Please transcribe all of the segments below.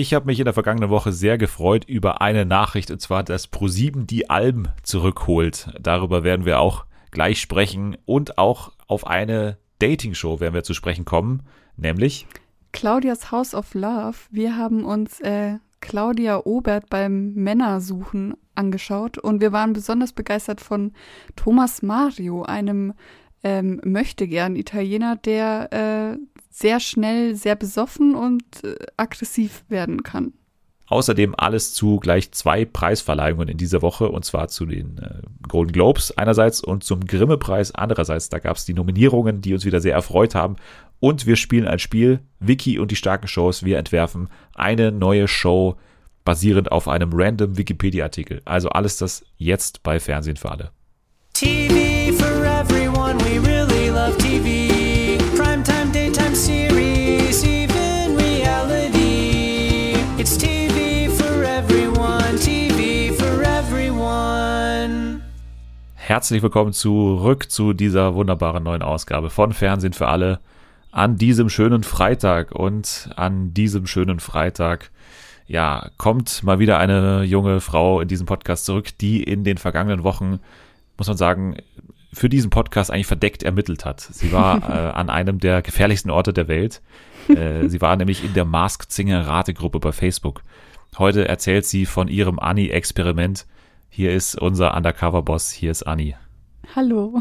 Ich habe mich in der vergangenen Woche sehr gefreut über eine Nachricht, und zwar, dass Pro7 die Alben zurückholt. Darüber werden wir auch gleich sprechen und auch auf eine Dating-Show werden wir zu sprechen kommen, nämlich Claudias House of Love. Wir haben uns äh, Claudia Obert beim Männersuchen angeschaut und wir waren besonders begeistert von Thomas Mario, einem ähm, möchtegern Italiener, der äh, sehr schnell sehr besoffen und äh, aggressiv werden kann. Außerdem alles zu gleich zwei Preisverleihungen in dieser Woche und zwar zu den äh, Golden Globes einerseits und zum Grimme-Preis andererseits. Da gab es die Nominierungen, die uns wieder sehr erfreut haben. Und wir spielen ein Spiel, Wiki und die starken Shows. Wir entwerfen eine neue Show basierend auf einem random Wikipedia-Artikel. Also alles das jetzt bei Fernsehen für alle. TV for everyone, we really love TV. Herzlich willkommen zurück zu dieser wunderbaren neuen Ausgabe von Fernsehen für alle an diesem schönen Freitag und an diesem schönen Freitag ja, kommt mal wieder eine junge Frau in diesem Podcast zurück, die in den vergangenen Wochen muss man sagen, für diesen Podcast eigentlich verdeckt ermittelt hat. Sie war äh, an einem der gefährlichsten Orte der Welt. Äh, sie war nämlich in der Masked Singer Rategruppe bei Facebook. Heute erzählt sie von ihrem Anni-Experiment. Hier ist unser Undercover-Boss, hier ist Anni. Hallo.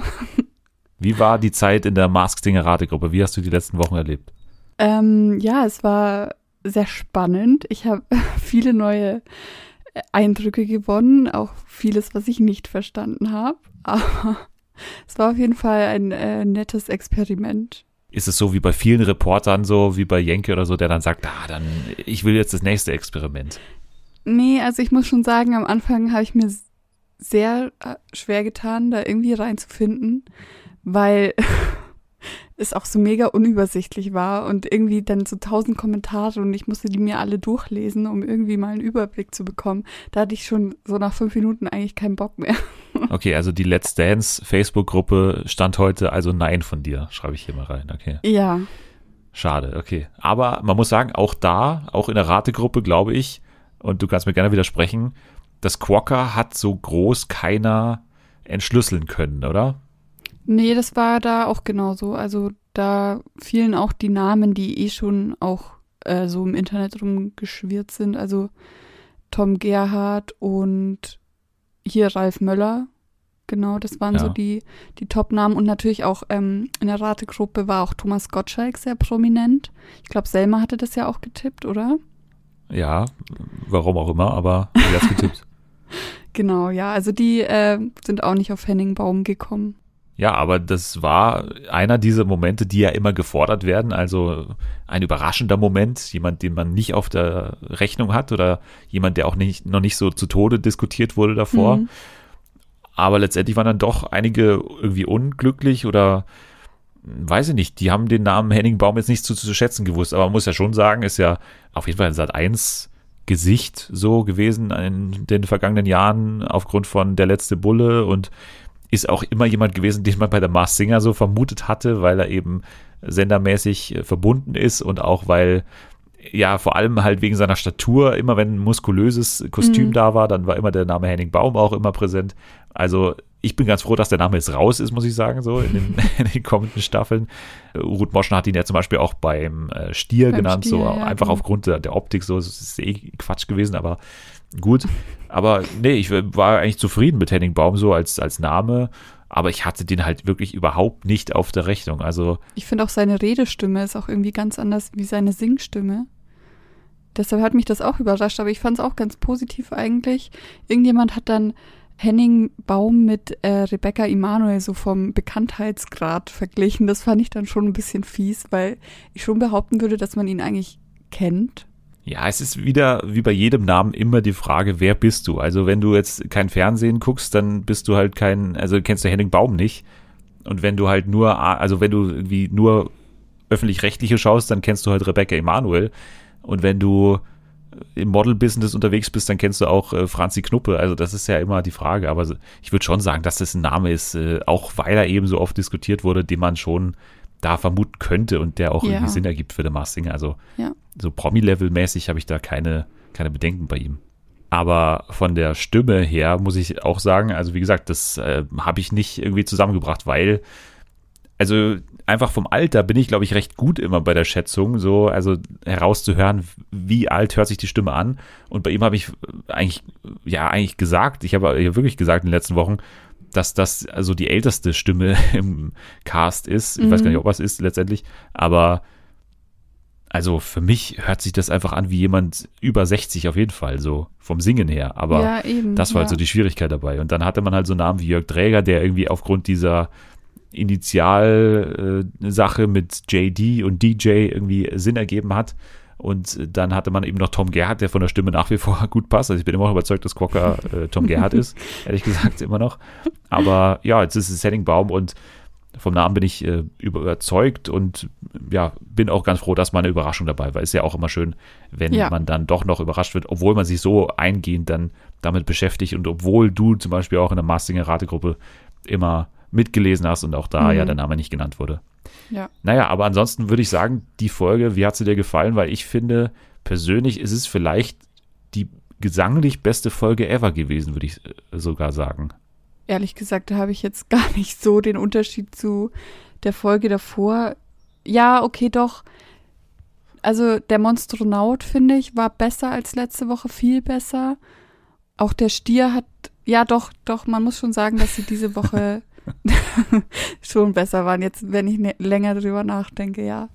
Wie war die Zeit in der Masked Singer Rategruppe? Wie hast du die letzten Wochen erlebt? Ähm, ja, es war sehr spannend. Ich habe viele neue Eindrücke gewonnen, auch vieles, was ich nicht verstanden habe. Aber es war auf jeden Fall ein äh, nettes Experiment. Ist es so wie bei vielen Reportern, so wie bei Jenke oder so, der dann sagt, ah, dann, ich will jetzt das nächste Experiment? Nee, also ich muss schon sagen, am Anfang habe ich mir sehr äh, schwer getan, da irgendwie reinzufinden, weil es auch so mega unübersichtlich war und irgendwie dann so tausend Kommentare und ich musste die mir alle durchlesen, um irgendwie mal einen Überblick zu bekommen. Da hatte ich schon so nach fünf Minuten eigentlich keinen Bock mehr. Okay, also die Let's Dance Facebook-Gruppe stand heute also Nein von dir, schreibe ich hier mal rein, okay. Ja. Schade, okay. Aber man muss sagen, auch da, auch in der Rategruppe, glaube ich, und du kannst mir gerne widersprechen, das Quokka hat so groß keiner entschlüsseln können, oder? Nee, das war da auch genauso. Also da fielen auch die Namen, die eh schon auch äh, so im Internet rumgeschwirrt sind. Also Tom Gerhardt und hier Ralf Möller. Genau, das waren ja. so die, die Top-Namen. Und natürlich auch ähm, in der Rategruppe war auch Thomas Gottschalk sehr prominent. Ich glaube, Selma hatte das ja auch getippt, oder? Ja, warum auch immer, aber sie hat getippt. genau, ja. Also die äh, sind auch nicht auf Henning Baum gekommen. Ja, aber das war einer dieser Momente, die ja immer gefordert werden. Also ein überraschender Moment, jemand, den man nicht auf der Rechnung hat oder jemand, der auch nicht, noch nicht so zu Tode diskutiert wurde davor. Mhm. Aber letztendlich waren dann doch einige irgendwie unglücklich oder weiß ich nicht, die haben den Namen Henning Baum jetzt nicht zu, zu schätzen gewusst. Aber man muss ja schon sagen, ist ja auf jeden Fall ein Sat 1 Gesicht so gewesen in den vergangenen Jahren aufgrund von Der letzte Bulle und ist auch immer jemand gewesen, den man bei der Mars Singer so vermutet hatte, weil er eben sendermäßig äh, verbunden ist und auch weil ja, vor allem halt wegen seiner Statur, immer wenn ein muskulöses Kostüm mhm. da war, dann war immer der Name Henning Baum auch immer präsent. Also ich bin ganz froh, dass der Name jetzt raus ist, muss ich sagen, so in den, in den kommenden Staffeln. Ruth Moschen hat ihn ja zum Beispiel auch beim äh, Stier beim genannt, Stier, so ja, einfach genau. aufgrund der, der, Optik, so, das ist eh Quatsch gewesen, aber gut. Aber nee, ich war eigentlich zufrieden mit Henning Baum so als, als Name, aber ich hatte den halt wirklich überhaupt nicht auf der Rechnung. Also ich finde auch seine Redestimme ist auch irgendwie ganz anders wie seine Singstimme. Deshalb hat mich das auch überrascht, aber ich fand es auch ganz positiv eigentlich. Irgendjemand hat dann Henning Baum mit äh, Rebecca Emanuel so vom Bekanntheitsgrad verglichen. Das fand ich dann schon ein bisschen fies, weil ich schon behaupten würde, dass man ihn eigentlich kennt. Ja, es ist wieder wie bei jedem Namen immer die Frage, wer bist du? Also wenn du jetzt kein Fernsehen guckst, dann bist du halt kein, also kennst du Henning Baum nicht. Und wenn du halt nur, also wenn du irgendwie nur öffentlich-rechtliche schaust, dann kennst du halt Rebecca Emanuel. Und wenn du im Model-Business unterwegs bist, dann kennst du auch äh, Franzi Knuppe. Also das ist ja immer die Frage. Aber ich würde schon sagen, dass das ein Name ist, äh, auch weil er eben so oft diskutiert wurde, den man schon da vermuten könnte und der auch Ja. irgendwie Sinn ergibt für The Masked. Also Ja. so Promi-Level-mäßig habe ich da keine, keine Bedenken bei ihm. Aber von der Stimme her muss ich auch sagen, also wie gesagt, das äh, habe ich nicht irgendwie zusammengebracht, weil, also einfach vom Alter bin ich, glaube ich, recht gut immer bei der Schätzung, so, also herauszuhören, wie alt hört sich die Stimme an. Und bei ihm habe ich eigentlich, ja, eigentlich gesagt, ich habe ja wirklich gesagt in den letzten Wochen, dass das also die älteste Stimme im Cast ist. Ich weiß Mhm. gar nicht, ob was ist letztendlich, aber also für mich hört sich das einfach an wie jemand über 60 auf jeden Fall, so vom Singen her. Aber ja, eben. das war ja. halt so die Schwierigkeit dabei. Und dann hatte man halt so Namen wie Jörg Dräger, der irgendwie aufgrund dieser Initial-Sache mit JD und DJ irgendwie Sinn ergeben hat. Und dann hatte man eben noch Tom Gerhardt, der von der Stimme nach wie vor gut passt. Also ich bin immer noch überzeugt, dass Quokka äh, Tom Gerhardt ist, ehrlich gesagt immer noch. Aber ja, jetzt ist es Henning Baum und vom Namen bin ich äh, überzeugt und ja, bin auch ganz froh, dass mal eine Überraschung dabei war. Ist ja auch immer schön, wenn Ja. man dann doch noch überrascht wird, obwohl man sich so eingehend dann damit beschäftigt und obwohl du zum Beispiel auch in der Mastinger Rategruppe immer mitgelesen hast und auch da Mhm. ja der Name nicht genannt wurde. Ja. Naja, aber ansonsten würde ich sagen, die Folge, wie hat sie dir gefallen? Weil ich finde, persönlich ist es vielleicht die gesanglich beste Folge ever gewesen, würde ich äh, sogar sagen. Ehrlich gesagt, da habe ich jetzt gar nicht so den Unterschied zu der Folge davor. Ja, okay, doch. Also der Monstronaut, finde ich, war besser als letzte Woche, viel besser. Auch der Stier hat, ja doch, doch, man muss schon sagen, dass sie diese Woche schon besser waren. Jetzt, wenn ich ne länger drüber nachdenke, ja.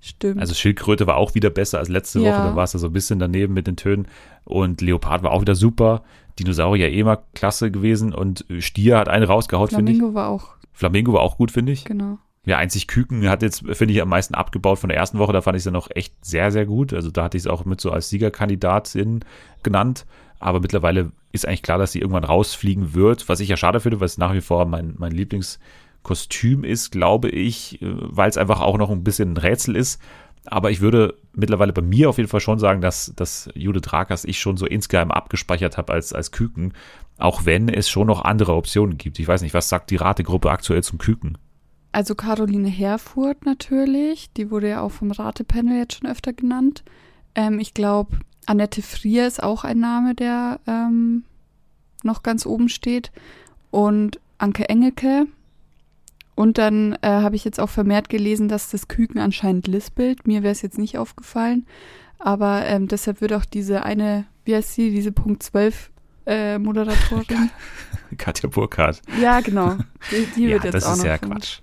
Stimmt. Also Schildkröte war auch wieder besser als letzte Ja. Woche, da war es ja so ein bisschen daneben mit den Tönen. Und Leopard war auch wieder super. Dinosaurier eh mal klasse gewesen und Stier hat eine rausgehaut, finde ich. Flamingo war auch, Flamingo war auch gut, finde ich. genau. Ja, einzig Küken hat jetzt, finde ich, am meisten abgebaut von der ersten Woche. Da fand ich sie noch echt sehr, sehr gut. Also da hatte ich es auch mit so als Siegerkandidatin genannt. Aber mittlerweile ist eigentlich klar, dass sie irgendwann rausfliegen wird, was ich ja schade finde, weil es nach wie vor mein, mein Lieblingskostüm ist, glaube ich, äh, weil es einfach auch noch ein bisschen ein Rätsel ist. Aber ich würde mittlerweile bei mir auf jeden Fall schon sagen, dass, dass Judith Rakers ich schon so insgeheim abgespeichert habe als, als Küken. Auch wenn es schon noch andere Optionen gibt. Ich weiß nicht, was sagt die Rategruppe aktuell zum Küken? Also Caroline Herfurth natürlich, die wurde ja auch vom Ratepanel jetzt schon öfter genannt. Ähm, ich glaube, Annette Frier ist auch ein Name, der ähm, noch ganz oben steht. Und Anke Engelke. Und dann äh, habe ich jetzt auch vermehrt gelesen, dass das Küken anscheinend lispelt. Mir wäre es jetzt nicht aufgefallen. Aber ähm, deshalb wird auch diese eine, wie heißt sie, diese Punkt 12 äh, Moderatorin. Katja Burkhardt. ja, genau. Die, die Ja, wird jetzt das auch ist noch ja. Quatsch.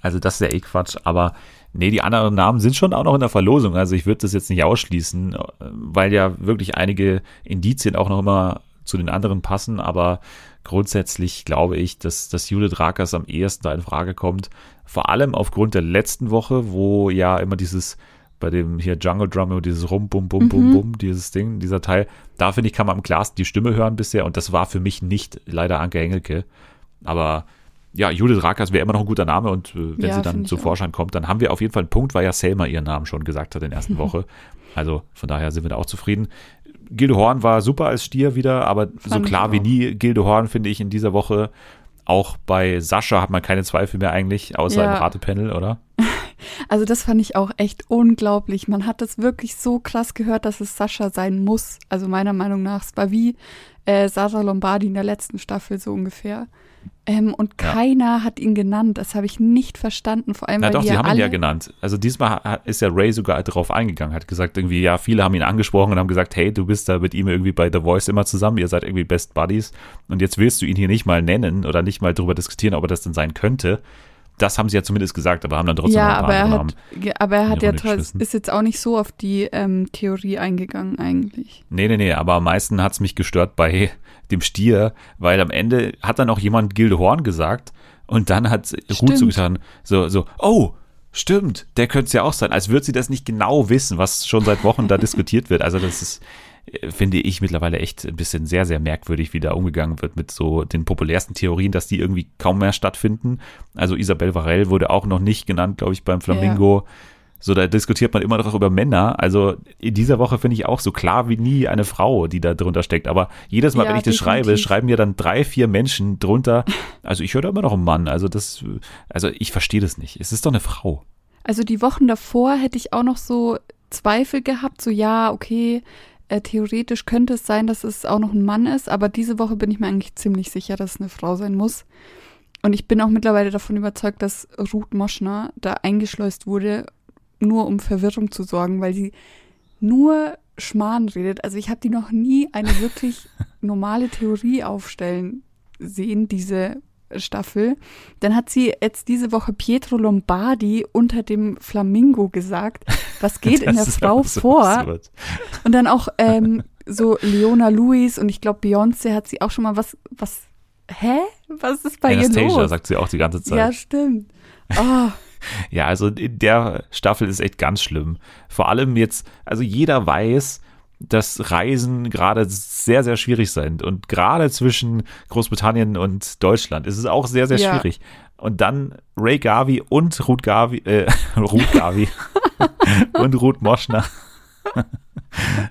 Also das ist ja eh Quatsch, aber nee, die anderen Namen sind schon auch noch in der Verlosung. Also ich würde das jetzt nicht ausschließen, äh, weil ja wirklich einige Indizien auch noch immer zu den anderen passen, aber grundsätzlich glaube ich, dass, dass Judith Rakers am ehesten da in Frage kommt. Vor allem aufgrund der letzten Woche, wo ja immer dieses bei dem hier Jungle Drum und dieses Rum, Bum, Bum, Bum, Mhm. Bum, dieses Ding, dieser Teil, da finde ich, kann man am klarsten die Stimme hören bisher und das war für mich nicht leider Anke Engelke. Aber ja, Judith Rakers wäre immer noch ein guter Name und äh, wenn Ja, sie dann zum. Vorschein kommt, dann haben wir auf jeden Fall einen Punkt, weil ja Selma ihren Namen schon gesagt hat in der ersten Woche. Also von daher sind wir da auch zufrieden. Gilde Horn war super als Stier wieder, aber so Fand ich klar wie nie Gilde Horn finde ich in dieser Woche. Auch bei Sascha hat man keine Zweifel mehr eigentlich, außer Ja. im Ratepanel, oder? Also das fand ich auch echt unglaublich. Man hat das wirklich so krass gehört, dass es Sascha sein muss. Also meiner Meinung nach. Es war wie äh, Sascha Lombardi in der letzten Staffel so ungefähr. Ähm, und Ja. keiner hat ihn genannt. Das habe ich nicht verstanden. Vor allem, Na weil doch, die sie ja haben alle, ihn ja genannt. Also diesmal ist ja Ray sogar darauf eingegangen, hat gesagt irgendwie, ja, viele haben ihn angesprochen und haben gesagt, hey, du bist da mit ihm irgendwie bei The Voice immer zusammen, ihr seid irgendwie Best Buddies und jetzt willst du ihn hier nicht mal nennen oder nicht mal darüber diskutieren, ob er das denn sein könnte. Das haben sie ja zumindest gesagt, aber haben dann trotzdem Ja, noch ein aber paar er andere hat, ja, aber er hat ja Runde trotz- geschmissen. ist jetzt auch nicht so auf die ähm, Theorie eingegangen eigentlich. Nee, nee, nee, aber am meisten hat's mich gestört bei dem Stier, weil am Ende hat dann auch jemand Gilde Horn gesagt und dann hat Ruth so Stimmt. getan, so, so, oh, stimmt, der könnte es ja auch sein, als würde sie das nicht genau wissen, was schon seit Wochen da diskutiert wird. Also das ist, finde ich mittlerweile echt ein bisschen sehr, sehr merkwürdig, wie da umgegangen wird mit so den populärsten Theorien, dass die irgendwie kaum mehr stattfinden. Also Isabel Varell wurde auch noch nicht genannt, glaube ich, beim Flamingo. So, da diskutiert man immer noch über Männer. Also in dieser Woche finde ich auch so klar wie nie eine Frau, die da drunter steckt. Aber jedes Mal, Ja, wenn ich das schreibe, definitiv. schreiben mir dann drei, vier Menschen drunter. Also ich höre da immer noch einen Mann. Also das, also ich verstehe das nicht. Es ist doch eine Frau. Also die Wochen davor hätte ich auch noch so Zweifel gehabt, so ja, okay, äh, theoretisch könnte es sein, dass es auch noch ein Mann ist, aber diese Woche bin ich mir eigentlich ziemlich sicher, dass es eine Frau sein muss. Und ich bin auch mittlerweile davon überzeugt, dass Ruth Moschner da eingeschleust wurde, nur um Verwirrung zu sorgen, weil sie nur Schmarrn redet. Also ich habe die noch nie eine wirklich normale Theorie aufstellen sehen, diese Staffel. Dann hat sie jetzt diese Woche Pietro Lombardi unter dem Flamingo gesagt. Was geht in der Frau so vor? Absurd. Und dann auch ähm, so Leona Lewis und ich glaube Beyoncé hat sie auch schon mal was, was, hä? Was ist bei Anastasia, ihr los? sagt sie auch die ganze Zeit. Ja, stimmt. Oh. ja, also in der Staffel ist echt ganz schlimm. Vor allem jetzt, also jeder weiß, dass Reisen gerade sehr, sehr schwierig sind. Und gerade zwischen Großbritannien und Deutschland ist es auch sehr, sehr ja. schwierig. Und dann Ray Garvey und Ruth Garvey, äh, Ruth Garvey und Ruth Moschner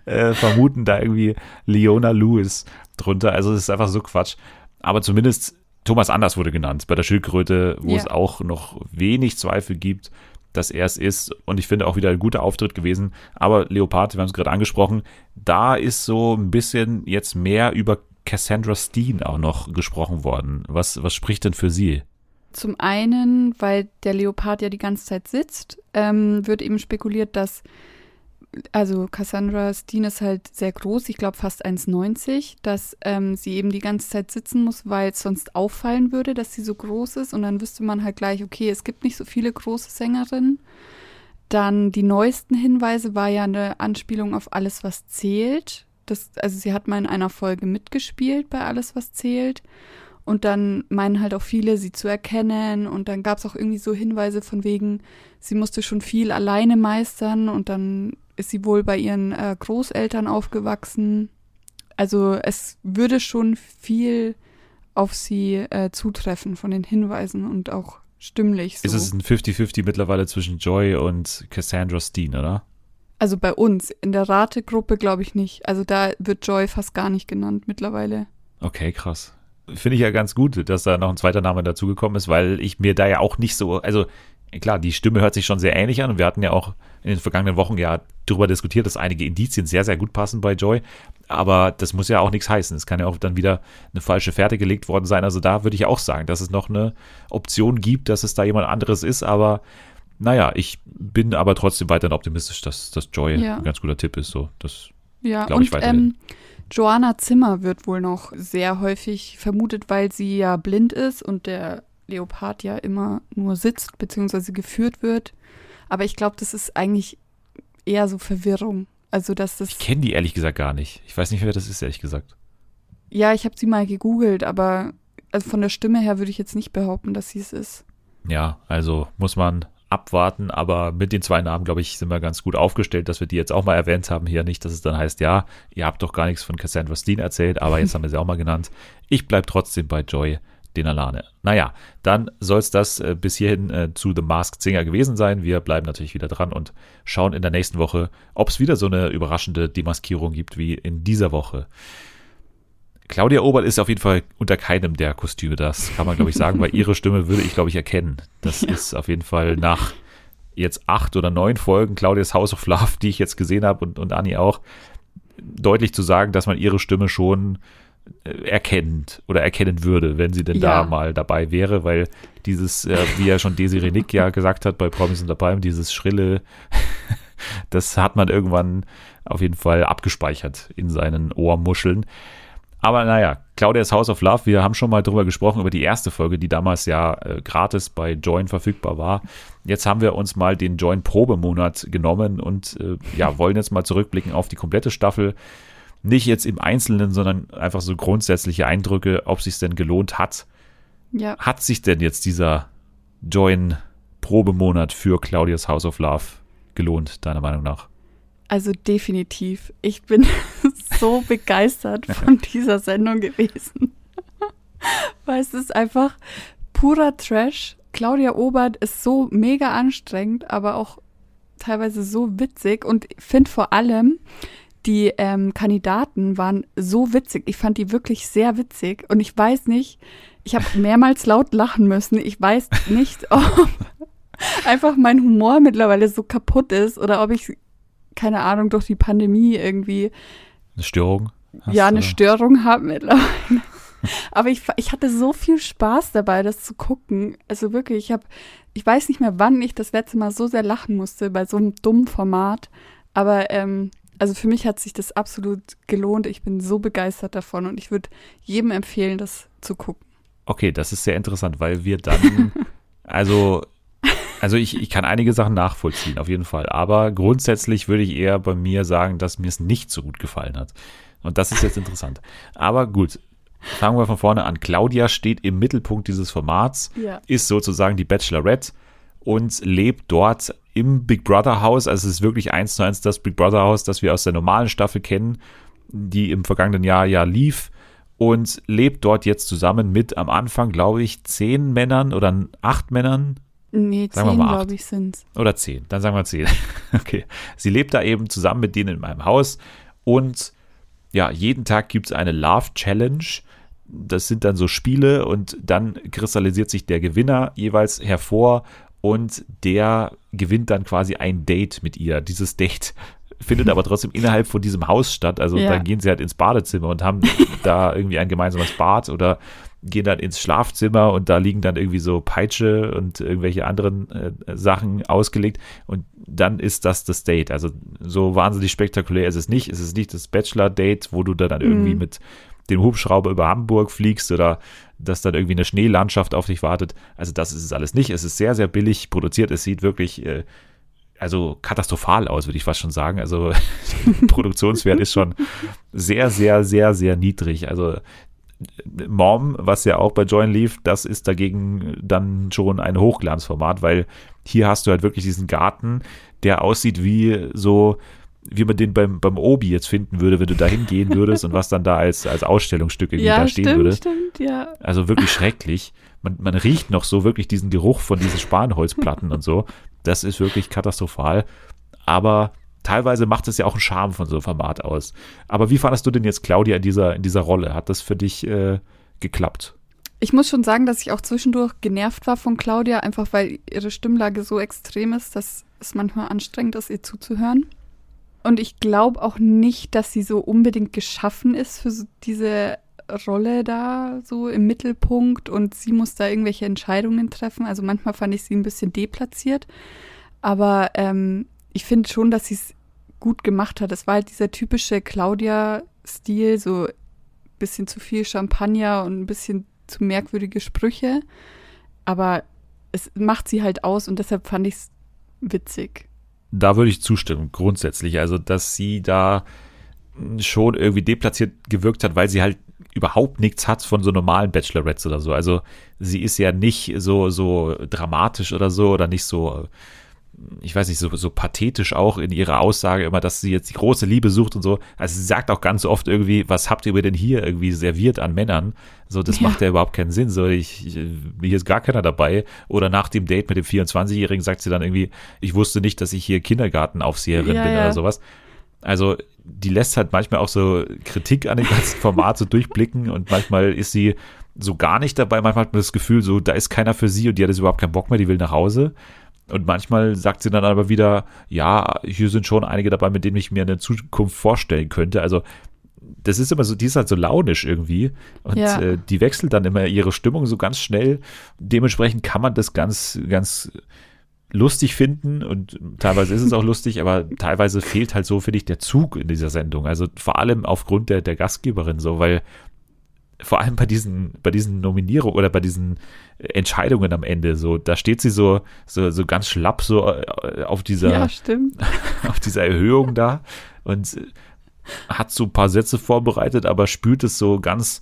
äh, vermuten da irgendwie Leona Lewis drunter. Also es ist einfach so Quatsch. Aber zumindest Thomas Anders wurde genannt bei der Schildkröte, wo ja. es auch noch wenig Zweifel gibt dass er es ist. Und ich finde auch wieder ein guter Auftritt gewesen. Aber Leopard, wir haben es gerade angesprochen, da ist so ein bisschen jetzt mehr über Cassandra Steen auch noch gesprochen worden. Was, was spricht denn für sie? Zum einen, weil der Leopard ja die ganze Zeit sitzt, ähm, wird eben spekuliert, dass also Cassandra Steen ist halt sehr groß, ich glaube fast 1,90, dass ähm, sie eben die ganze Zeit sitzen muss, weil es sonst auffallen würde, dass sie so groß ist. Und dann wüsste man halt gleich, okay, es gibt nicht so viele große Sängerinnen. Dann die neuesten Hinweise war ja eine Anspielung auf alles, was zählt. Das, also sie hat mal in einer Folge mitgespielt bei Alles, was zählt. Und dann meinen halt auch viele, sie zu erkennen. Und dann gab es auch irgendwie so Hinweise von wegen, sie musste schon viel alleine meistern und dann ist sie wohl bei ihren äh, Großeltern aufgewachsen. Also es würde schon viel auf sie äh, zutreffen von den Hinweisen und auch stimmlich. So. Ist es ein 50-50 mittlerweile zwischen Joy und Cassandra Steen, oder? Also bei uns, in der Rategruppe glaube ich nicht. Also da wird Joy fast gar nicht genannt mittlerweile. Okay, krass. Finde ich ja ganz gut, dass da noch ein zweiter Name dazugekommen ist, weil ich mir da ja auch nicht so, also klar, die Stimme hört sich schon sehr ähnlich an und wir hatten ja auch in den vergangenen Wochen ja darüber diskutiert, dass einige Indizien sehr, sehr gut passen bei Joy. Aber das muss ja auch nichts heißen. Es kann ja auch dann wieder eine falsche Fährte gelegt worden sein. Also da würde ich auch sagen, dass es noch eine Option gibt, dass es da jemand anderes ist. Aber naja, ich bin aber trotzdem weiterhin optimistisch, dass, dass Joy ja. ein ganz guter Tipp ist. So, das ja, glaube ich weiterhin. Ähm, Joanna Zimmer wird wohl noch sehr häufig vermutet, weil sie ja blind ist und der Leopard ja immer nur sitzt bzw. geführt wird. Aber ich glaube, das ist eigentlich eher so Verwirrung. Also, dass das. Ich kenne die ehrlich gesagt gar nicht. Ich weiß nicht, wer das ist, ehrlich gesagt. Ja, ich habe sie mal gegoogelt, aber also von der Stimme her würde ich jetzt nicht behaupten, dass sie es ist. Ja, also muss man abwarten, aber mit den zwei Namen, glaube ich, sind wir ganz gut aufgestellt, dass wir die jetzt auch mal erwähnt haben hier. Nicht, dass es dann heißt, ja, ihr habt doch gar nichts von Cassandra Steen erzählt, aber jetzt haben wir sie auch mal genannt. Ich bleibe trotzdem bei Joy den Alane. Naja, dann soll es das äh, bis hierhin äh, zu The Masked Singer gewesen sein. Wir bleiben natürlich wieder dran und schauen in der nächsten Woche, ob es wieder so eine überraschende Demaskierung gibt wie in dieser Woche. Claudia Obert ist auf jeden Fall unter keinem der Kostüme, das kann man, glaube ich, sagen, weil ihre Stimme würde ich, glaube ich, erkennen. Das ja. ist auf jeden Fall nach jetzt acht oder neun Folgen Claudias House of Love, die ich jetzt gesehen habe und, und Anni auch, deutlich zu sagen, dass man ihre Stimme schon erkennt oder erkennen würde, wenn sie denn ja. da mal dabei wäre, weil dieses, äh, wie ja schon Desiree Nick ja gesagt hat bei Promis unter Palm, dieses schrille, das hat man irgendwann auf jeden Fall abgespeichert in seinen Ohrmuscheln. Aber naja, Claudia's House of Love, wir haben schon mal drüber gesprochen, über die erste Folge, die damals ja äh, gratis bei Join verfügbar war. Jetzt haben wir uns mal den Join-Probemonat genommen und äh, ja, wollen jetzt mal zurückblicken auf die komplette Staffel nicht jetzt im Einzelnen, sondern einfach so grundsätzliche Eindrücke, ob sich denn gelohnt hat. Ja. Hat sich denn jetzt dieser Join-Probemonat für Claudias House of Love gelohnt, deiner Meinung nach? Also definitiv. Ich bin so begeistert von dieser Sendung gewesen. Weil es ist einfach purer Trash. Claudia Obert ist so mega anstrengend, aber auch teilweise so witzig und finde vor allem, die ähm, Kandidaten waren so witzig. Ich fand die wirklich sehr witzig. Und ich weiß nicht, ich habe mehrmals laut lachen müssen. Ich weiß nicht, ob, einfach mein Humor mittlerweile so kaputt ist oder ob ich, keine Ahnung, durch die Pandemie irgendwie. Eine Störung? ja, eine Störung habe mittlerweile. Aber ich, ich hatte so viel Spaß dabei, das zu gucken. Also wirklich, ich habe, ich weiß nicht mehr, wann ich das letzte Mal so sehr lachen musste bei so einem dummen Format. Aber ähm, also für mich hat sich das absolut gelohnt. Ich bin so begeistert davon und ich würde jedem empfehlen, das zu gucken. Okay, das ist sehr interessant, weil wir dann, also, also ich, ich kann einige Sachen nachvollziehen, auf jeden Fall. Aber grundsätzlich würde ich eher bei mir sagen, dass mir es nicht so gut gefallen hat. Und das ist jetzt interessant. Aber gut, fangen wir von vorne an. Claudia steht im Mittelpunkt dieses Formats, Ja. ist sozusagen die Bachelorette und lebt dort im Big Brother Haus. Also es ist wirklich eins zu eins das Big Brother Haus, das wir aus der normalen Staffel kennen, die im vergangenen Jahr ja lief und lebt dort jetzt zusammen mit am Anfang, glaube ich, zehn Männern oder acht Männern Nee, Sagen zehn, glaube ich, sind's. oder zehn, dann sagen wir zehn. Okay. Sie lebt da eben zusammen mit denen in einem Haus und ja, jeden Tag gibt es eine Love Challenge. Das sind dann so Spiele und dann kristallisiert sich der Gewinner jeweils hervor und der gewinnt dann quasi ein Date mit ihr. Dieses Date findet aber trotzdem innerhalb von diesem Haus statt. Also Ja. dann gehen sie halt ins Badezimmer und haben da irgendwie ein gemeinsames Bad oder gehen dann ins Schlafzimmer und da liegen dann irgendwie so Peitsche und irgendwelche anderen äh, Sachen ausgelegt und dann ist das das Date. Also so wahnsinnig spektakulär ist es nicht. Es ist nicht das Bachelor-Date, wo du dann irgendwie Mhm. mit dem Hubschrauber über Hamburg fliegst oder dass dann irgendwie eine Schneelandschaft auf dich wartet. Also das ist es alles nicht. Es ist sehr, sehr billig produziert. Es sieht wirklich äh, also katastrophal aus, würde ich fast schon sagen. Also Produktionswert ist schon sehr, sehr, sehr, sehr niedrig. Also Mom, was ja auch bei Join lief, das ist dagegen dann schon ein Hochglanzformat, weil hier hast du halt wirklich diesen Garten, der aussieht wie so, wie man den beim, beim Obi jetzt finden würde, wenn du da hingehen würdest und was dann da als, als Ausstellungsstück irgendwie Ja, da stehen stimmt, würde. stimmt, ja. Also wirklich schrecklich. Man, man riecht noch so wirklich diesen Geruch von diesen Spanholzplatten und so. Das ist wirklich katastrophal. Aber teilweise macht es ja auch einen Charme von so einem Format aus. Aber wie fandest du denn jetzt Claudia in dieser, in dieser Rolle? Hat das für dich äh, geklappt? Ich muss schon sagen, dass ich auch zwischendurch genervt war von Claudia, einfach weil ihre Stimmlage so extrem ist, dass es manchmal anstrengend ist, ihr zuzuhören. Und ich glaube auch nicht, dass sie so unbedingt geschaffen ist für so diese Rolle da so im Mittelpunkt und sie muss da irgendwelche Entscheidungen treffen. Also manchmal fand ich sie ein bisschen deplatziert, aber ähm, ich finde schon, dass sie es gut gemacht hat. Es war halt dieser typische Claudia-Stil, so ein bisschen zu viel Champagner und ein bisschen zu merkwürdige Sprüche. Aber es macht sie halt aus und deshalb fand ich es witzig. Da würde ich zustimmen, grundsätzlich. Also, dass sie da schon irgendwie deplatziert gewirkt hat, weil sie halt überhaupt nichts hat von so normalen Bachelorettes oder so. Also sie ist ja nicht so, so dramatisch oder so oder nicht so, ich weiß nicht, so, so pathetisch auch in ihrer Aussage immer, dass sie jetzt die große Liebe sucht und so. Also sie sagt auch ganz oft irgendwie, was habt ihr mir denn hier irgendwie serviert an Männern? So, das Ja. macht ja überhaupt keinen Sinn. So, ich, ich, hier ist gar keiner dabei. Oder nach dem Date mit dem 24-Jährigen sagt sie dann irgendwie, ich wusste nicht, dass ich hier Kindergartenaufseherin Ja, bin ja. oder sowas. Also die lässt halt manchmal auch so Kritik an dem ganzen Format so durchblicken und manchmal ist sie so gar nicht dabei. Manchmal hat man das Gefühl, so da ist keiner für sie und die hat jetzt überhaupt keinen Bock mehr, die will nach Hause. Und manchmal sagt sie dann aber wieder, ja, hier sind schon einige dabei, mit denen ich mir eine Zukunft vorstellen könnte. Also das ist immer so, die ist halt so launisch irgendwie und Ja. äh, die wechselt dann immer ihre Stimmung so ganz schnell. Dementsprechend kann man das ganz, ganz lustig finden und teilweise ist es auch lustig, aber teilweise fehlt halt so, finde ich, der Zug in dieser Sendung. Also vor allem aufgrund der, der Gastgeberin so, weil vor allem bei diesen, bei diesen Nominierungen oder bei diesen Entscheidungen am Ende, so, da steht sie so, so, so ganz schlapp so äh, auf dieser, Ja, auf dieser Erhöhung da und äh, hat so ein paar Sätze vorbereitet, aber spült es so ganz,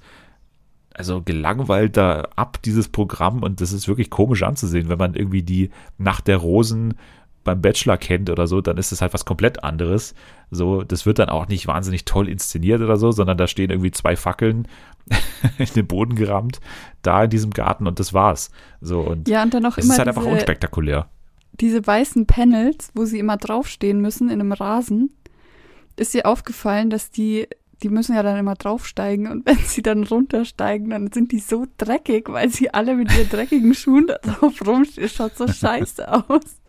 also gelangweilt da ab, dieses Programm. Und das ist wirklich komisch anzusehen, wenn man irgendwie die Nacht der Rosen beim Bachelor kennt oder so, dann ist es halt was komplett anderes. So, das wird dann auch nicht wahnsinnig toll inszeniert oder so, sondern da stehen irgendwie zwei Fackeln in den Boden gerammt, da in diesem Garten und das war's. So, und Ja, und dann auch es immer ist halt einfach diese, unspektakulär. diese weißen Panels, wo sie immer draufstehen müssen in einem Rasen. Ist dir aufgefallen, dass die die müssen ja dann immer draufsteigen und wenn sie dann runtersteigen, dann sind die so dreckig, weil sie alle mit ihren dreckigen Schuhen da drauf rumstehen. Schaut so scheiße aus.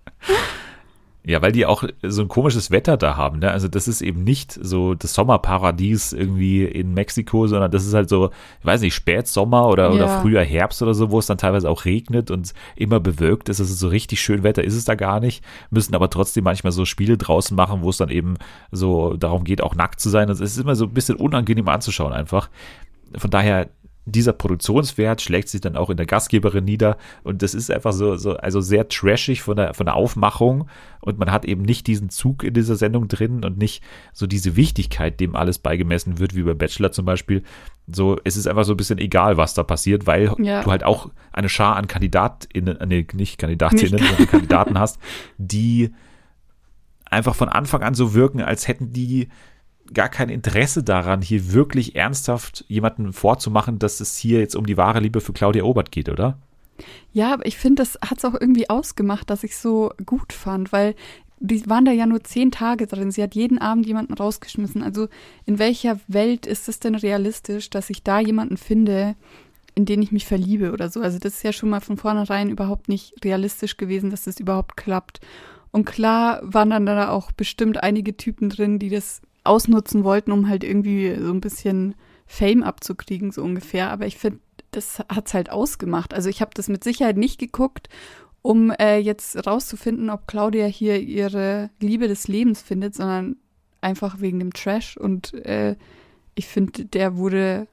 Ja, weil die auch so ein komisches Wetter da haben. Ne? Also das ist eben nicht so das Sommerparadies irgendwie in Mexiko, sondern das ist halt so, ich weiß nicht, Spätsommer oder, ja. oder früher Herbst oder so, wo es dann teilweise auch regnet und immer bewölkt ist. Also so richtig schön Wetter ist es da gar nicht. Müssen aber trotzdem manchmal so Spiele draußen machen, wo es dann eben so darum geht, auch nackt zu sein. Also es ist immer so ein bisschen unangenehm anzuschauen einfach. Von daher dieser Produktionswert schlägt sich dann auch in der Gastgeberin nieder und das ist einfach so, so also sehr trashig von der, von der Aufmachung und man hat eben nicht diesen Zug in dieser Sendung drin und nicht so diese Wichtigkeit, dem alles beigemessen wird, wie bei Bachelor zum Beispiel. So, es ist einfach so ein bisschen egal, was da passiert, weil ja. du halt auch eine Schar an KandidatInnen, nee, nicht Kandidatinnen, nicht. sondern Kandidaten hast, die einfach von Anfang an so wirken, als hätten die gar kein Interesse daran, hier wirklich ernsthaft jemanden vorzumachen, dass es hier jetzt um die wahre Liebe für Claudia Obert geht, oder? Ja, aber ich finde, das hat es auch irgendwie ausgemacht, dass ich so gut fand, weil die waren da ja nur zehn Tage drin. Sie hat jeden Abend jemanden rausgeschmissen. Also in welcher Welt ist es denn realistisch, dass ich da jemanden finde, in den ich mich verliebe oder so? Also das ist ja schon mal von vornherein überhaupt nicht realistisch gewesen, dass das überhaupt klappt. Und klar waren dann da auch bestimmt einige Typen drin, die das ausnutzen wollten, um halt irgendwie so ein bisschen Fame abzukriegen, so ungefähr. Aber ich finde, das hat es halt ausgemacht. Also ich habe das mit Sicherheit nicht geguckt, um äh, jetzt rauszufinden, ob Claudia hier ihre Liebe des Lebens findet, sondern einfach wegen dem Trash. Und äh, ich finde, der wurde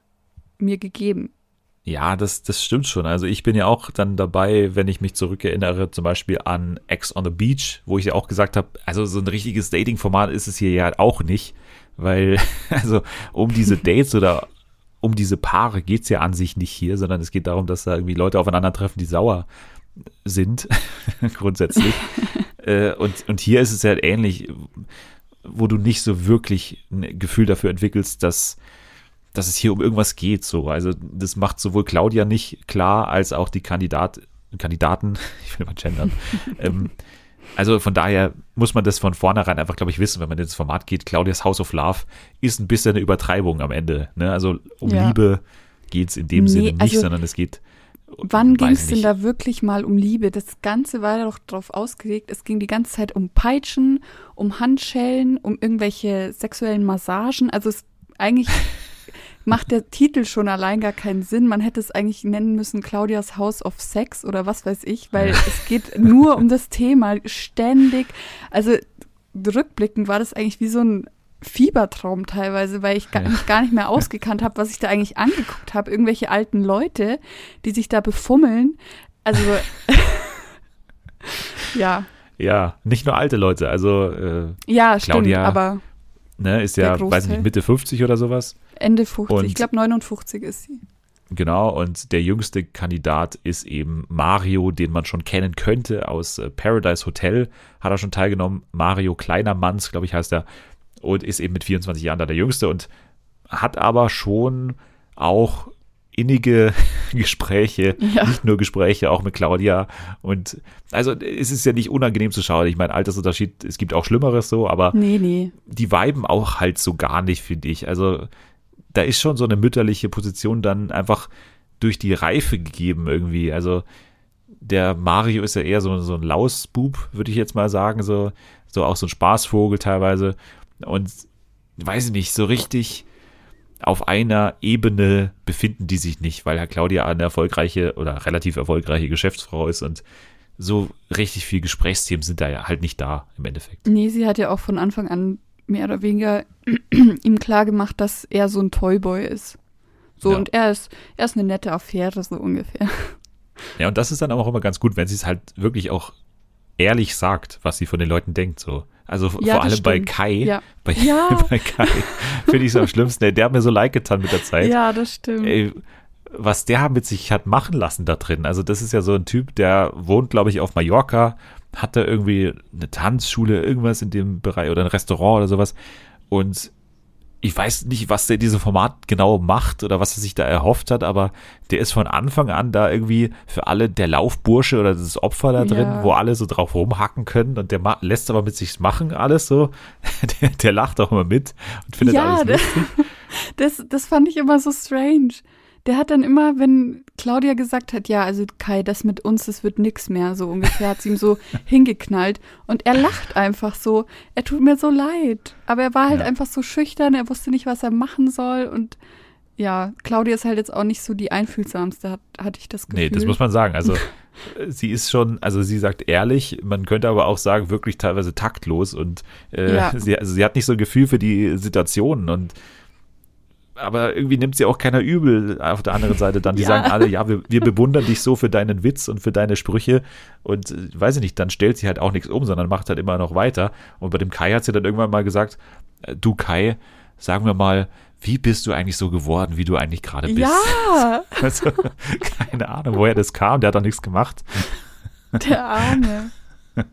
mir gegeben. Ja, das, das stimmt schon. Also ich bin ja auch dann dabei, wenn ich mich zurückerinnere, zum Beispiel an Ex on the Beach, wo ich ja auch gesagt habe, also so ein richtiges Dating-Format ist es hier ja auch nicht, weil, also um diese Dates oder um diese Paare geht's ja an sich nicht hier, sondern es geht darum, dass da irgendwie Leute aufeinandertreffen, die sauer sind, grundsätzlich. äh, und, und hier ist es halt ähnlich, wo du nicht so wirklich ein Gefühl dafür entwickelst, dass dass es hier um irgendwas geht. So. Also das macht sowohl Claudia nicht klar, als auch die Kandidat, Kandidaten, ich will mal gendern. ähm, also von daher muss man das von vornherein einfach, glaube ich, wissen, wenn man ins Format geht. Claudias House of Love ist ein bisschen eine Übertreibung am Ende. Ne? Also um ja. Liebe geht es in dem nee, Sinne nicht, also sondern es geht. Wann ging es denn da wirklich mal um Liebe? Das Ganze war doch darauf ausgelegt, es ging die ganze Zeit um Peitschen, um Handschellen, um irgendwelche sexuellen Massagen. Also es eigentlich macht der Titel schon allein gar keinen Sinn. Man hätte es eigentlich nennen müssen Claudias House of Sex oder was weiß ich, weil es geht nur um das Thema ständig. Also rückblickend war das eigentlich wie so ein Fiebertraum teilweise, weil ich gar, mich gar nicht mehr ausgekannt habe, was ich da eigentlich angeguckt habe. Irgendwelche alten Leute, die sich da befummeln. Also ja. Ja, nicht nur alte Leute, also äh, ja, Claudia, stimmt, aber ne, ist ja, weiß nicht, Mitte 50 oder sowas. Ende 50, und, ich glaube 59 ist sie. Genau, und der jüngste Kandidat ist eben Mario, den man schon kennen könnte aus äh, Paradise Hotel, hat er schon teilgenommen. Mario Kleinermanns, glaube ich, heißt er, und ist eben mit 24 Jahren da der jüngste und hat aber schon auch innige Gespräche, ja. nicht nur Gespräche, auch mit Claudia. Und also es ist ja nicht unangenehm zu schauen. Ich meine, Altersunterschied, es gibt auch Schlimmeres so, aber nee, nee. die weiben auch halt so gar nicht, finde ich. Also da ist schon so eine mütterliche Position dann einfach durch die Reife gegeben irgendwie. Also der Mario ist ja eher so, so ein Lausbub, würde ich jetzt mal sagen, so, so auch so ein Spaßvogel teilweise. Und weiß ich nicht, so richtig auf einer Ebene befinden die sich nicht, weil Herr Claudia eine erfolgreiche oder relativ erfolgreiche Geschäftsfrau ist und so richtig viel Gesprächsthemen sind da ja halt nicht da im Endeffekt. Nee, sie hat ja auch von Anfang an mehr oder weniger ihm klar gemacht, dass er so ein Toyboy ist. So, ja. und er ist, er ist eine nette Affäre, so ungefähr. Ja, und das ist dann auch immer ganz gut, wenn sie es halt wirklich auch ehrlich sagt, was sie von den Leuten denkt, so. Also ja, vor allem stimmt. bei Kai. Ja. Bei, ja. bei Kai finde ich es am schlimmsten. Der hat mir so leid getan mit der Zeit. Ja, das stimmt. Ey, was der mit sich hat machen lassen da drin. Also das ist ja so ein Typ, der wohnt, glaube ich, auf Mallorca, hat da irgendwie eine Tanzschule, irgendwas in dem Bereich oder ein Restaurant oder sowas. Und ich weiß nicht, was der in diesem Format genau macht oder was er sich da erhofft hat, aber der ist von Anfang an da irgendwie für alle der Laufbursche oder das Opfer da drin, ja. wo alle so drauf rumhacken können und der lässt aber mit sich machen alles so. Der, der lacht auch immer mit und findet ja, alles lustig. Das, das fand ich immer so strange. Der hat dann immer, wenn Claudia gesagt hat, ja, also Kai, das mit uns, das wird nix mehr, so ungefähr, hat sie ihm so hingeknallt. Und er lacht einfach so. Er tut mir so leid. Aber er war halt Ja. einfach so schüchtern, er wusste nicht, was er machen soll. Und ja, Claudia ist halt jetzt auch nicht so die einfühlsamste, hat, hatte ich das Gefühl. Nee, das muss man sagen. Also äh, sie ist schon, also sie sagt ehrlich, man könnte aber auch sagen, wirklich teilweise taktlos und äh, Ja. sie, also sie hat nicht so ein Gefühl für die Situationen und aber irgendwie nimmt sie auch keiner übel auf der anderen Seite dann. Die Ja. sagen alle, ja, wir, wir bewundern dich so für deinen Witz und für deine Sprüche und äh, weiß ich nicht, dann stellt sie halt auch nichts um, sondern macht halt immer noch weiter. Und bei dem Kai hat sie dann irgendwann mal gesagt, äh, du Kai, sagen wir mal, wie bist du eigentlich so geworden, wie du eigentlich gerade bist? Ja, Also, keine Ahnung, woher das kam. Der hat doch nichts gemacht. der Arme.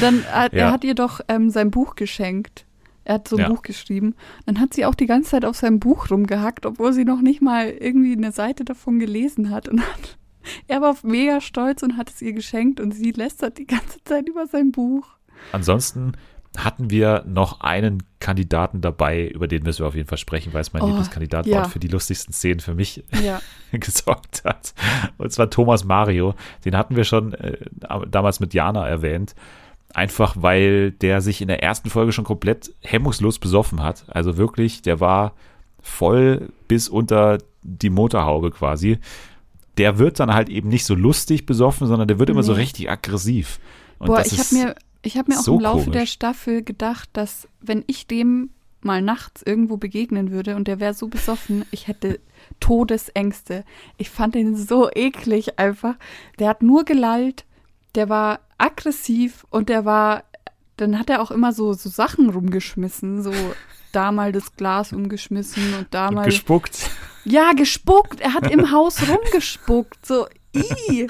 Dann hat, Ja. er hat ihr doch ähm, sein Buch geschenkt. Er hat so ein Ja. Buch geschrieben. Dann hat sie auch die ganze Zeit auf seinem Buch rumgehackt, obwohl sie noch nicht mal irgendwie eine Seite davon gelesen hat. Und hat, er war mega stolz und hat es ihr geschenkt und sie lästert die ganze Zeit über sein Buch. Ansonsten hatten wir noch einen Kandidaten dabei, über den müssen wir auf jeden Fall sprechen, weil es mein Oh, Lieblingskandidat ja. war und für die lustigsten Szenen für mich Ja. gesorgt hat. Und zwar Thomas Mario. Den hatten wir schon äh, damals mit Jana erwähnt. Einfach weil der sich in der ersten Folge schon komplett hemmungslos besoffen hat. Also wirklich, der war voll bis unter die Motorhaube quasi. Der wird dann halt eben nicht so lustig besoffen, sondern der wird immer so Nee. richtig aggressiv. Und Boah, ich habe mir, ich hab mir auch so im Laufe komisch. der Staffel gedacht, dass wenn ich dem mal nachts irgendwo begegnen würde und der wäre so besoffen, ich hätte Todesängste. Ich fand ihn so eklig einfach. Der hat nur gelallt, der war aggressiv und der war, dann hat er auch immer so, so Sachen rumgeschmissen, so da mal das Glas umgeschmissen und da und mal. gespuckt. Ja, gespuckt. Er hat im Haus rumgespuckt. So, i.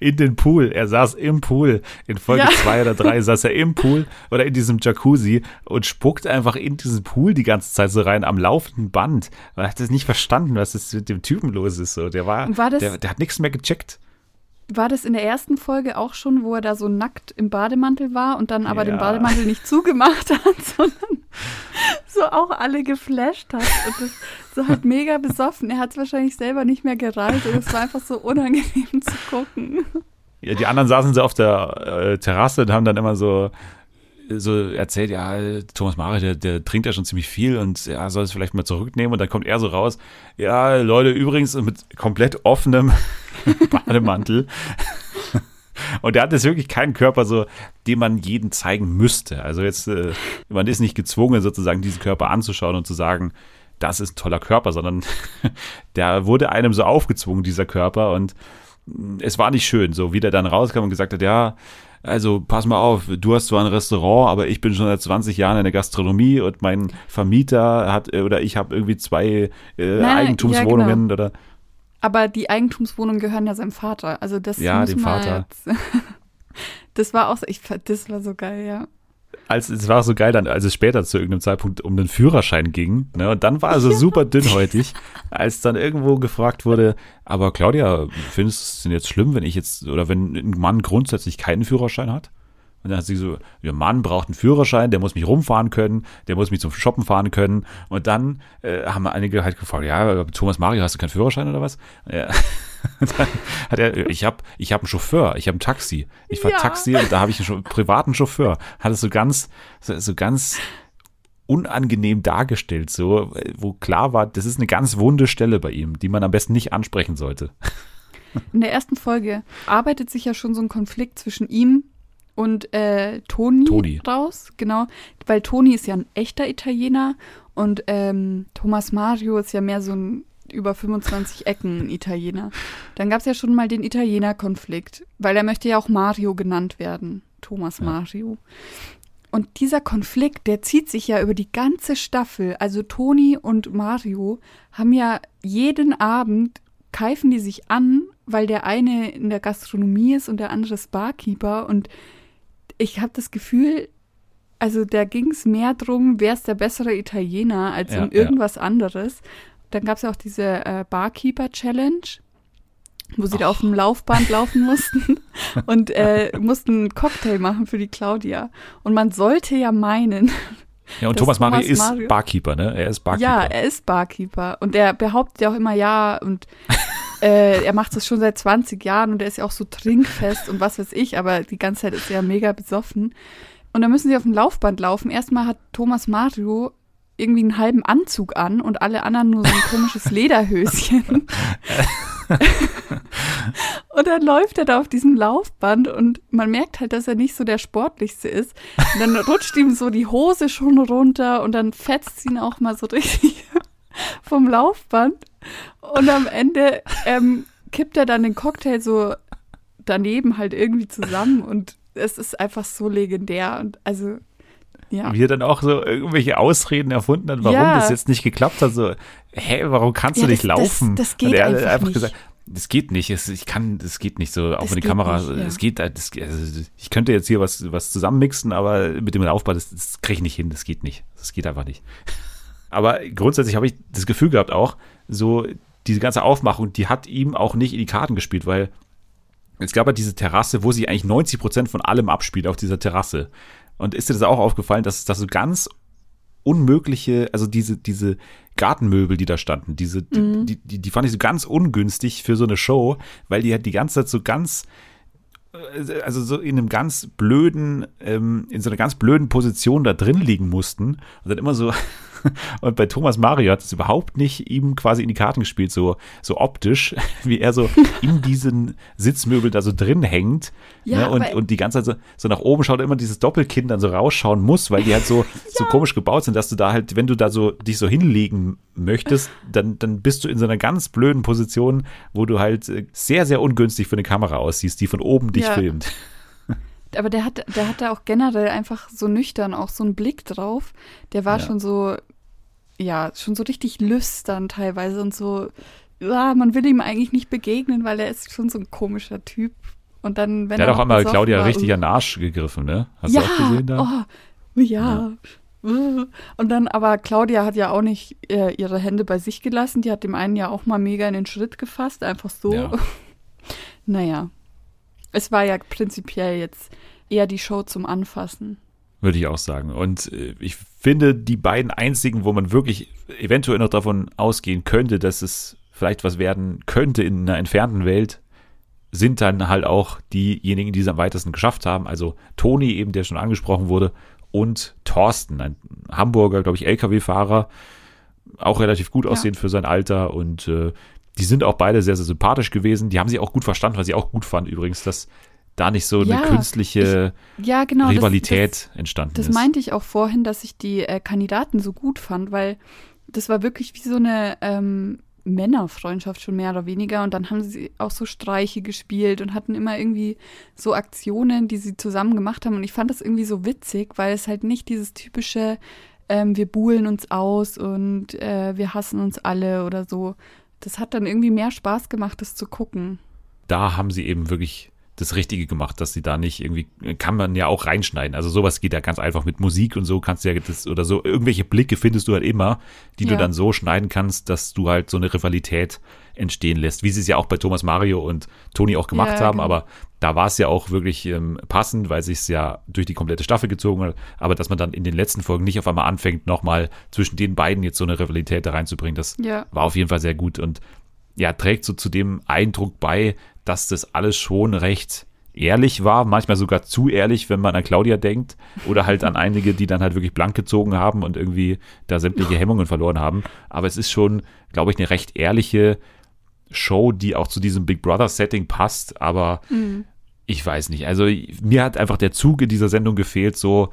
in den Pool. Er saß im Pool. In Folge Ja. zwei oder drei saß er im Pool oder in diesem Jacuzzi und spuckt einfach in diesen Pool die ganze Zeit so rein am laufenden Band. Er hat das nicht verstanden, was das mit dem Typen los ist. So, der war, war das- der, der hat nichts mehr gecheckt. War das in der ersten Folge auch schon, wo er da so nackt im Bademantel war und dann aber den Ja. Bademantel nicht zugemacht hat, sondern so auch alle geflasht hat und das so halt mega besoffen. Er hat es wahrscheinlich selber nicht mehr gereilt und es war einfach so unangenehm zu gucken. Ja, die anderen saßen so auf der äh, Terrasse und haben dann immer so so erzählt, ja, Thomas Mare, der, der trinkt ja schon ziemlich viel und ja, soll es vielleicht mal zurücknehmen und dann kommt er so raus, ja, Leute, übrigens mit komplett offenem Bademantel. Und der hat jetzt wirklich keinen Körper, so, den man jeden zeigen müsste. Also jetzt, äh, man ist nicht gezwungen, sozusagen diesen Körper anzuschauen und zu sagen, das ist ein toller Körper, sondern der wurde einem so aufgezwungen, dieser Körper. Und mh, es war nicht schön, so wie der dann rauskam und gesagt hat, ja, also pass mal auf, du hast zwar ein Restaurant, aber ich bin schon seit 20 Jahren in der Gastronomie und mein Vermieter hat, äh, oder ich habe irgendwie zwei äh, nein, Eigentumswohnungen ja, oder Aber die Eigentumswohnungen gehören ja seinem Vater. Also das Ja, dem Vater. Das war auch so, ich, das war so geil, ja. Als es war so geil dann, als es später zu irgendeinem Zeitpunkt um den Führerschein ging, ne, und dann war er so super dünnhäutig, als dann irgendwo gefragt wurde, aber Claudia, findest du es denn jetzt schlimm, wenn ich jetzt, oder wenn ein Mann grundsätzlich keinen Führerschein hat? Und dann hat sie so, der Mann braucht einen Führerschein, der muss mich rumfahren können, der muss mich zum Shoppen fahren können. Und dann äh, haben einige halt gefragt, ja, Thomas Mario, hast du keinen Führerschein oder was? Ja. Und dann hat er, ich habe ich hab einen Chauffeur, ich habe ein Taxi. Ich fahr Ja. Taxi und da habe ich einen privaten Chauffeur. Hat es so ganz, so, so ganz unangenehm dargestellt, so, wo klar war, das ist eine ganz wunde Stelle bei ihm, die man am besten nicht ansprechen sollte. In der ersten Folge arbeitet sich ja schon so ein Konflikt zwischen ihm und äh, Toni, Toni. raus, genau, weil Toni ist ja ein echter Italiener und ähm, Thomas Mario ist ja mehr so ein über 25 Ecken Italiener. Dann gab es ja schon mal den Italiener-Konflikt, weil er möchte ja auch Mario genannt werden, Thomas Ja. Mario. Und dieser Konflikt, der zieht sich ja über die ganze Staffel. Also Toni und Mario haben ja jeden Abend keifen die sich an, weil der eine in der Gastronomie ist und der andere ist Barkeeper. Und ich habe das Gefühl, also da ging es mehr drum, wer ist der bessere Italiener, als Ja, um irgendwas anderes. Dann gab es ja auch diese äh, Barkeeper-Challenge, wo sie da auf dem Laufband laufen mussten und äh, mussten einen Cocktail machen für die Claudia. Und man sollte ja meinen, Ja, und Thomas, Thomas Mario ist Mario, Barkeeper, ne? Er ist Barkeeper. Ja, er ist Barkeeper. Und er behauptet ja auch immer ja und äh, er macht das schon seit 20 Jahren und er ist ja auch so trinkfest und was weiß ich, aber die ganze Zeit ist er mega besoffen. Und dann müssen sie auf dem Laufband laufen. Erstmal hat Thomas Mario irgendwie einen halben Anzug an und alle anderen nur so ein komisches Lederhöschen. und dann läuft er da auf diesem Laufband und man merkt halt, dass er nicht so der sportlichste ist. Und dann rutscht ihm so die Hose schon runter und dann fetzt ihn auch mal so richtig vom Laufband. Und am Ende ähm, kippt er dann den Cocktail so daneben halt irgendwie zusammen und es ist einfach so legendär und also ja. Wie er dann auch so irgendwelche Ausreden erfunden hat, warum ja. das jetzt nicht geklappt hat. So, hä, warum kannst ja, du nicht das, laufen? Das, das geht Und er einfach, einfach nicht. gesagt, das geht nicht, es, ich kann, das geht nicht so, auch das mit der Kamera, nicht, ja. es geht, das, also ich könnte jetzt hier was, was zusammenmixen, aber mit dem Laufball, das, das kriege ich nicht hin, das geht nicht, das geht einfach nicht. Aber grundsätzlich habe ich das Gefühl gehabt auch, so diese ganze Aufmachung, die hat ihm auch nicht in die Karten gespielt, weil es gab ja diese Terrasse, wo sich eigentlich 90 Prozent von allem abspielt auf dieser Terrasse. Und ist dir das auch aufgefallen, dass das so ganz unmögliche, also diese, diese Gartenmöbel, die da standen, diese, mhm. die, die, die fand ich so ganz ungünstig für so eine Show, weil die halt die ganze Zeit so ganz, äh, also so in einem ganz blöden, ähm, in so einer ganz blöden Position da drin liegen mussten und dann immer so Und bei Thomas Mario hat es überhaupt nicht ihm quasi in die Karten gespielt, so, so optisch, wie er so in diesen Sitzmöbel da so drin hängt. Ja, ne? und, und die ganze Zeit so, so nach oben schaut, immer dieses Doppelkinn dann so rausschauen muss, weil die halt so, ja. so komisch gebaut sind, dass du da halt, wenn du da so dich so hinlegen möchtest, dann, dann bist du in so einer ganz blöden Position, wo du halt äh, sehr, sehr ungünstig für eine Kamera aussiehst, die von oben dich ja. filmt. Aber der hat, der hatte auch generell einfach so nüchtern auch so einen Blick drauf. Der war ja. schon so, ja, schon so richtig lüstern teilweise und so, ja, man will ihm eigentlich nicht begegnen, weil er ist schon so ein komischer Typ. Und dann, wenn der hat auch einmal Claudia richtig an den Arsch gegriffen, ne? Hast ja, du auch gesehen da? Oh, ja. ja. Und dann, aber Claudia hat ja auch nicht äh, ihre Hände bei sich gelassen. Die hat dem einen ja auch mal mega in den Schritt gefasst, einfach so. Ja. naja. Es war ja prinzipiell jetzt eher die Show zum Anfassen. Würde ich auch sagen. Und äh, ich finde, die beiden einzigen, wo man wirklich eventuell noch davon ausgehen könnte, dass es vielleicht was werden könnte in einer entfernten Welt, sind dann halt auch diejenigen, die es am weitesten geschafft haben. Also Toni eben, der schon angesprochen wurde, und Thorsten, ein Hamburger, glaube ich, LKW-Fahrer, auch relativ gut aussehend ja. für sein Alter und äh, die sind auch beide sehr, sehr sympathisch gewesen. Die haben sie auch gut verstanden, was ich auch gut fand übrigens, dass da nicht so ja, eine künstliche ich, ja, genau, Rivalität das, das, entstanden das ist. Das meinte ich auch vorhin, dass ich die äh, Kandidaten so gut fand, weil das war wirklich wie so eine ähm, Männerfreundschaft schon mehr oder weniger. Und dann haben sie auch so Streiche gespielt und hatten immer irgendwie so Aktionen, die sie zusammen gemacht haben. Und ich fand das irgendwie so witzig, weil es halt nicht dieses typische, ähm, wir buhlen uns aus und äh, wir hassen uns alle oder so. Das hat dann irgendwie mehr Spaß gemacht, das zu gucken. Da haben sie eben wirklich das Richtige gemacht, dass sie da nicht irgendwie, kann man ja auch reinschneiden. Also sowas geht ja ganz einfach mit Musik und so kannst du ja das, oder so, irgendwelche Blicke findest du halt immer, die ja. du dann so schneiden kannst, dass du halt so eine Rivalität entstehen lässt, wie sie es ja auch bei Thomas Mario und Toni auch gemacht ja, haben, genau. aber da war es ja auch wirklich ähm, passend, weil sich es ja durch die komplette Staffel gezogen hat, aber dass man dann in den letzten Folgen nicht auf einmal anfängt, nochmal zwischen den beiden jetzt so eine Rivalität da reinzubringen, das ja. war auf jeden Fall sehr gut und ja, trägt so zu dem Eindruck bei, dass das alles schon recht ehrlich war, manchmal sogar zu ehrlich, wenn man an Claudia denkt oder halt an einige, die dann halt wirklich blank gezogen haben und irgendwie da sämtliche Hemmungen verloren haben. Aber es ist schon, glaube ich, eine recht ehrliche Show, die auch zu diesem Big Brother Setting passt, aber mhm. ich weiß nicht. Also mir hat einfach der Zug in dieser Sendung gefehlt, so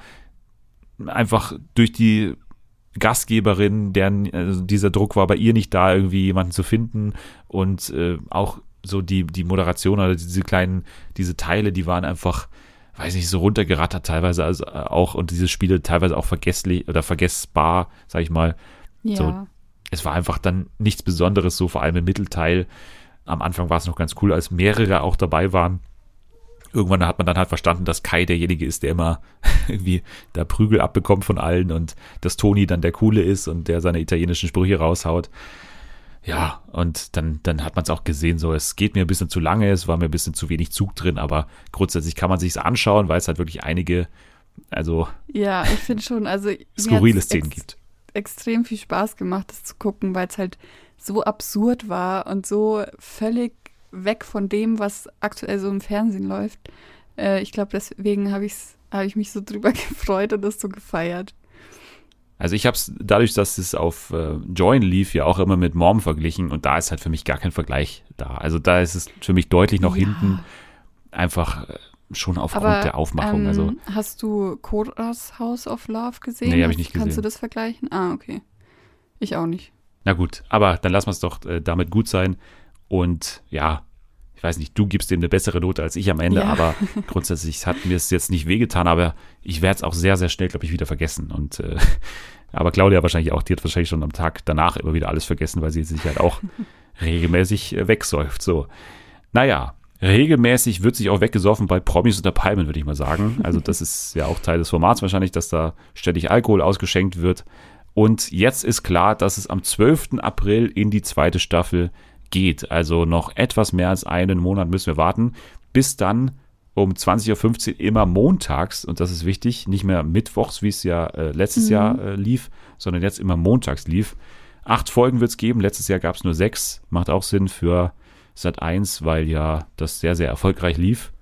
einfach durch die Gastgeberin, deren also dieser Druck war bei ihr nicht da, irgendwie jemanden zu finden und äh, auch so die, die Moderation oder diese kleinen, diese Teile, die waren einfach, weiß nicht, so runtergerattert teilweise also auch und diese Spiele teilweise auch vergesslich oder vergessbar, sag ich mal. Ja. So, es war einfach dann nichts Besonderes, so vor allem im Mittelteil. Am Anfang war es noch ganz cool, als mehrere auch dabei waren. Irgendwann hat man dann halt verstanden, dass Kai derjenige ist, der immer irgendwie da Prügel abbekommt von allen und dass Toni dann der Coole ist und der seine italienischen Sprüche raushaut. Ja, und dann, dann hat man es auch gesehen, so es geht mir ein bisschen zu lange, es war mir ein bisschen zu wenig Zug drin, aber grundsätzlich kann man sich anschauen, weil es halt wirklich einige Also. Ja, ich finde schon, also. Skurrile Szenen gibt. Extrem viel Spaß gemacht, das zu gucken, weil es halt so absurd war und so völlig weg von dem, was aktuell so im Fernsehen läuft. Äh, ich glaube, deswegen habe hab ich mich so drüber gefreut und das so gefeiert. Also ich habe es dadurch, dass es auf äh, Join lief, ja auch immer mit Mom verglichen und da ist halt für mich gar kein Vergleich da. Also da ist es für mich deutlich noch ja. hinten einfach äh, schon aufgrund Aber, der Aufmachung. Ähm, also hast du Kodas House of Love gesehen? Nee, habe ich nicht gesehen. Kannst du das vergleichen? Ah, okay. Ich auch nicht. Na gut, aber dann lassen wir es doch äh, damit gut sein. Und ja, ich weiß nicht, du gibst dem eine bessere Note als ich am Ende, ja. aber grundsätzlich hat mir es jetzt nicht wehgetan, aber ich werde es auch sehr, sehr schnell, glaube ich, wieder vergessen. Und äh, aber Claudia wahrscheinlich auch, die hat wahrscheinlich schon am Tag danach immer wieder alles vergessen, weil sie sich halt auch regelmäßig äh, wegsäuft. So. Naja, regelmäßig wird sich auch weggesoffen bei Promis unter Palmen, würde ich mal sagen. Also das ist ja auch Teil des Formats wahrscheinlich, dass da ständig Alkohol ausgeschenkt wird. Und jetzt ist klar, dass es am 12. April in die zweite Staffel geht. Also noch etwas mehr als einen Monat müssen wir warten, bis dann um 20.15 Uhr immer montags, und das ist wichtig, nicht mehr mittwochs, wie es ja äh, letztes mhm. Jahr äh, lief, sondern jetzt immer montags lief. Acht Folgen wird es geben, letztes Jahr gab es nur sechs, macht auch Sinn für Sat 1, weil ja das sehr, sehr erfolgreich lief.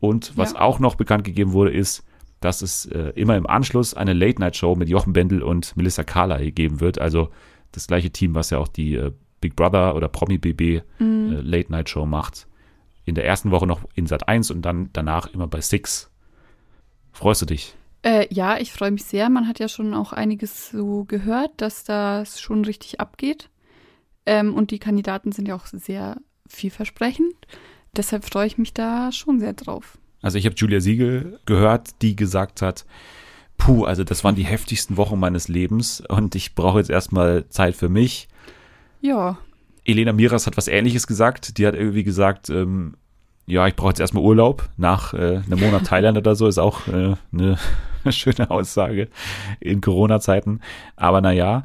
Und was ja. auch noch bekannt gegeben wurde, ist, dass es äh, immer im Anschluss eine Late-Night-Show mit Jochen Bendel und Melissa Carley geben wird. Also das gleiche Team, was ja auch die äh, Big Brother oder Promi BB mhm. äh, Late Night Show macht. In der ersten Woche noch in Sat 1 und dann danach immer bei Six. Freust du dich? Äh, ja, ich freue mich sehr. Man hat ja schon auch einiges so gehört, dass das schon richtig abgeht. Ähm, und die Kandidaten sind ja auch sehr vielversprechend. Deshalb freue ich mich da schon sehr drauf. Also ich habe Julia Siegel gehört, die gesagt hat, puh, also das waren die heftigsten Wochen meines Lebens und ich brauche jetzt erstmal Zeit für mich. Ja. Elena Miras hat was ähnliches gesagt. Die hat irgendwie gesagt, ähm, ja, ich brauche jetzt erstmal Urlaub nach äh, einem Monat Thailand oder so, ist auch äh, eine schöne Aussage in Corona-Zeiten. Aber naja,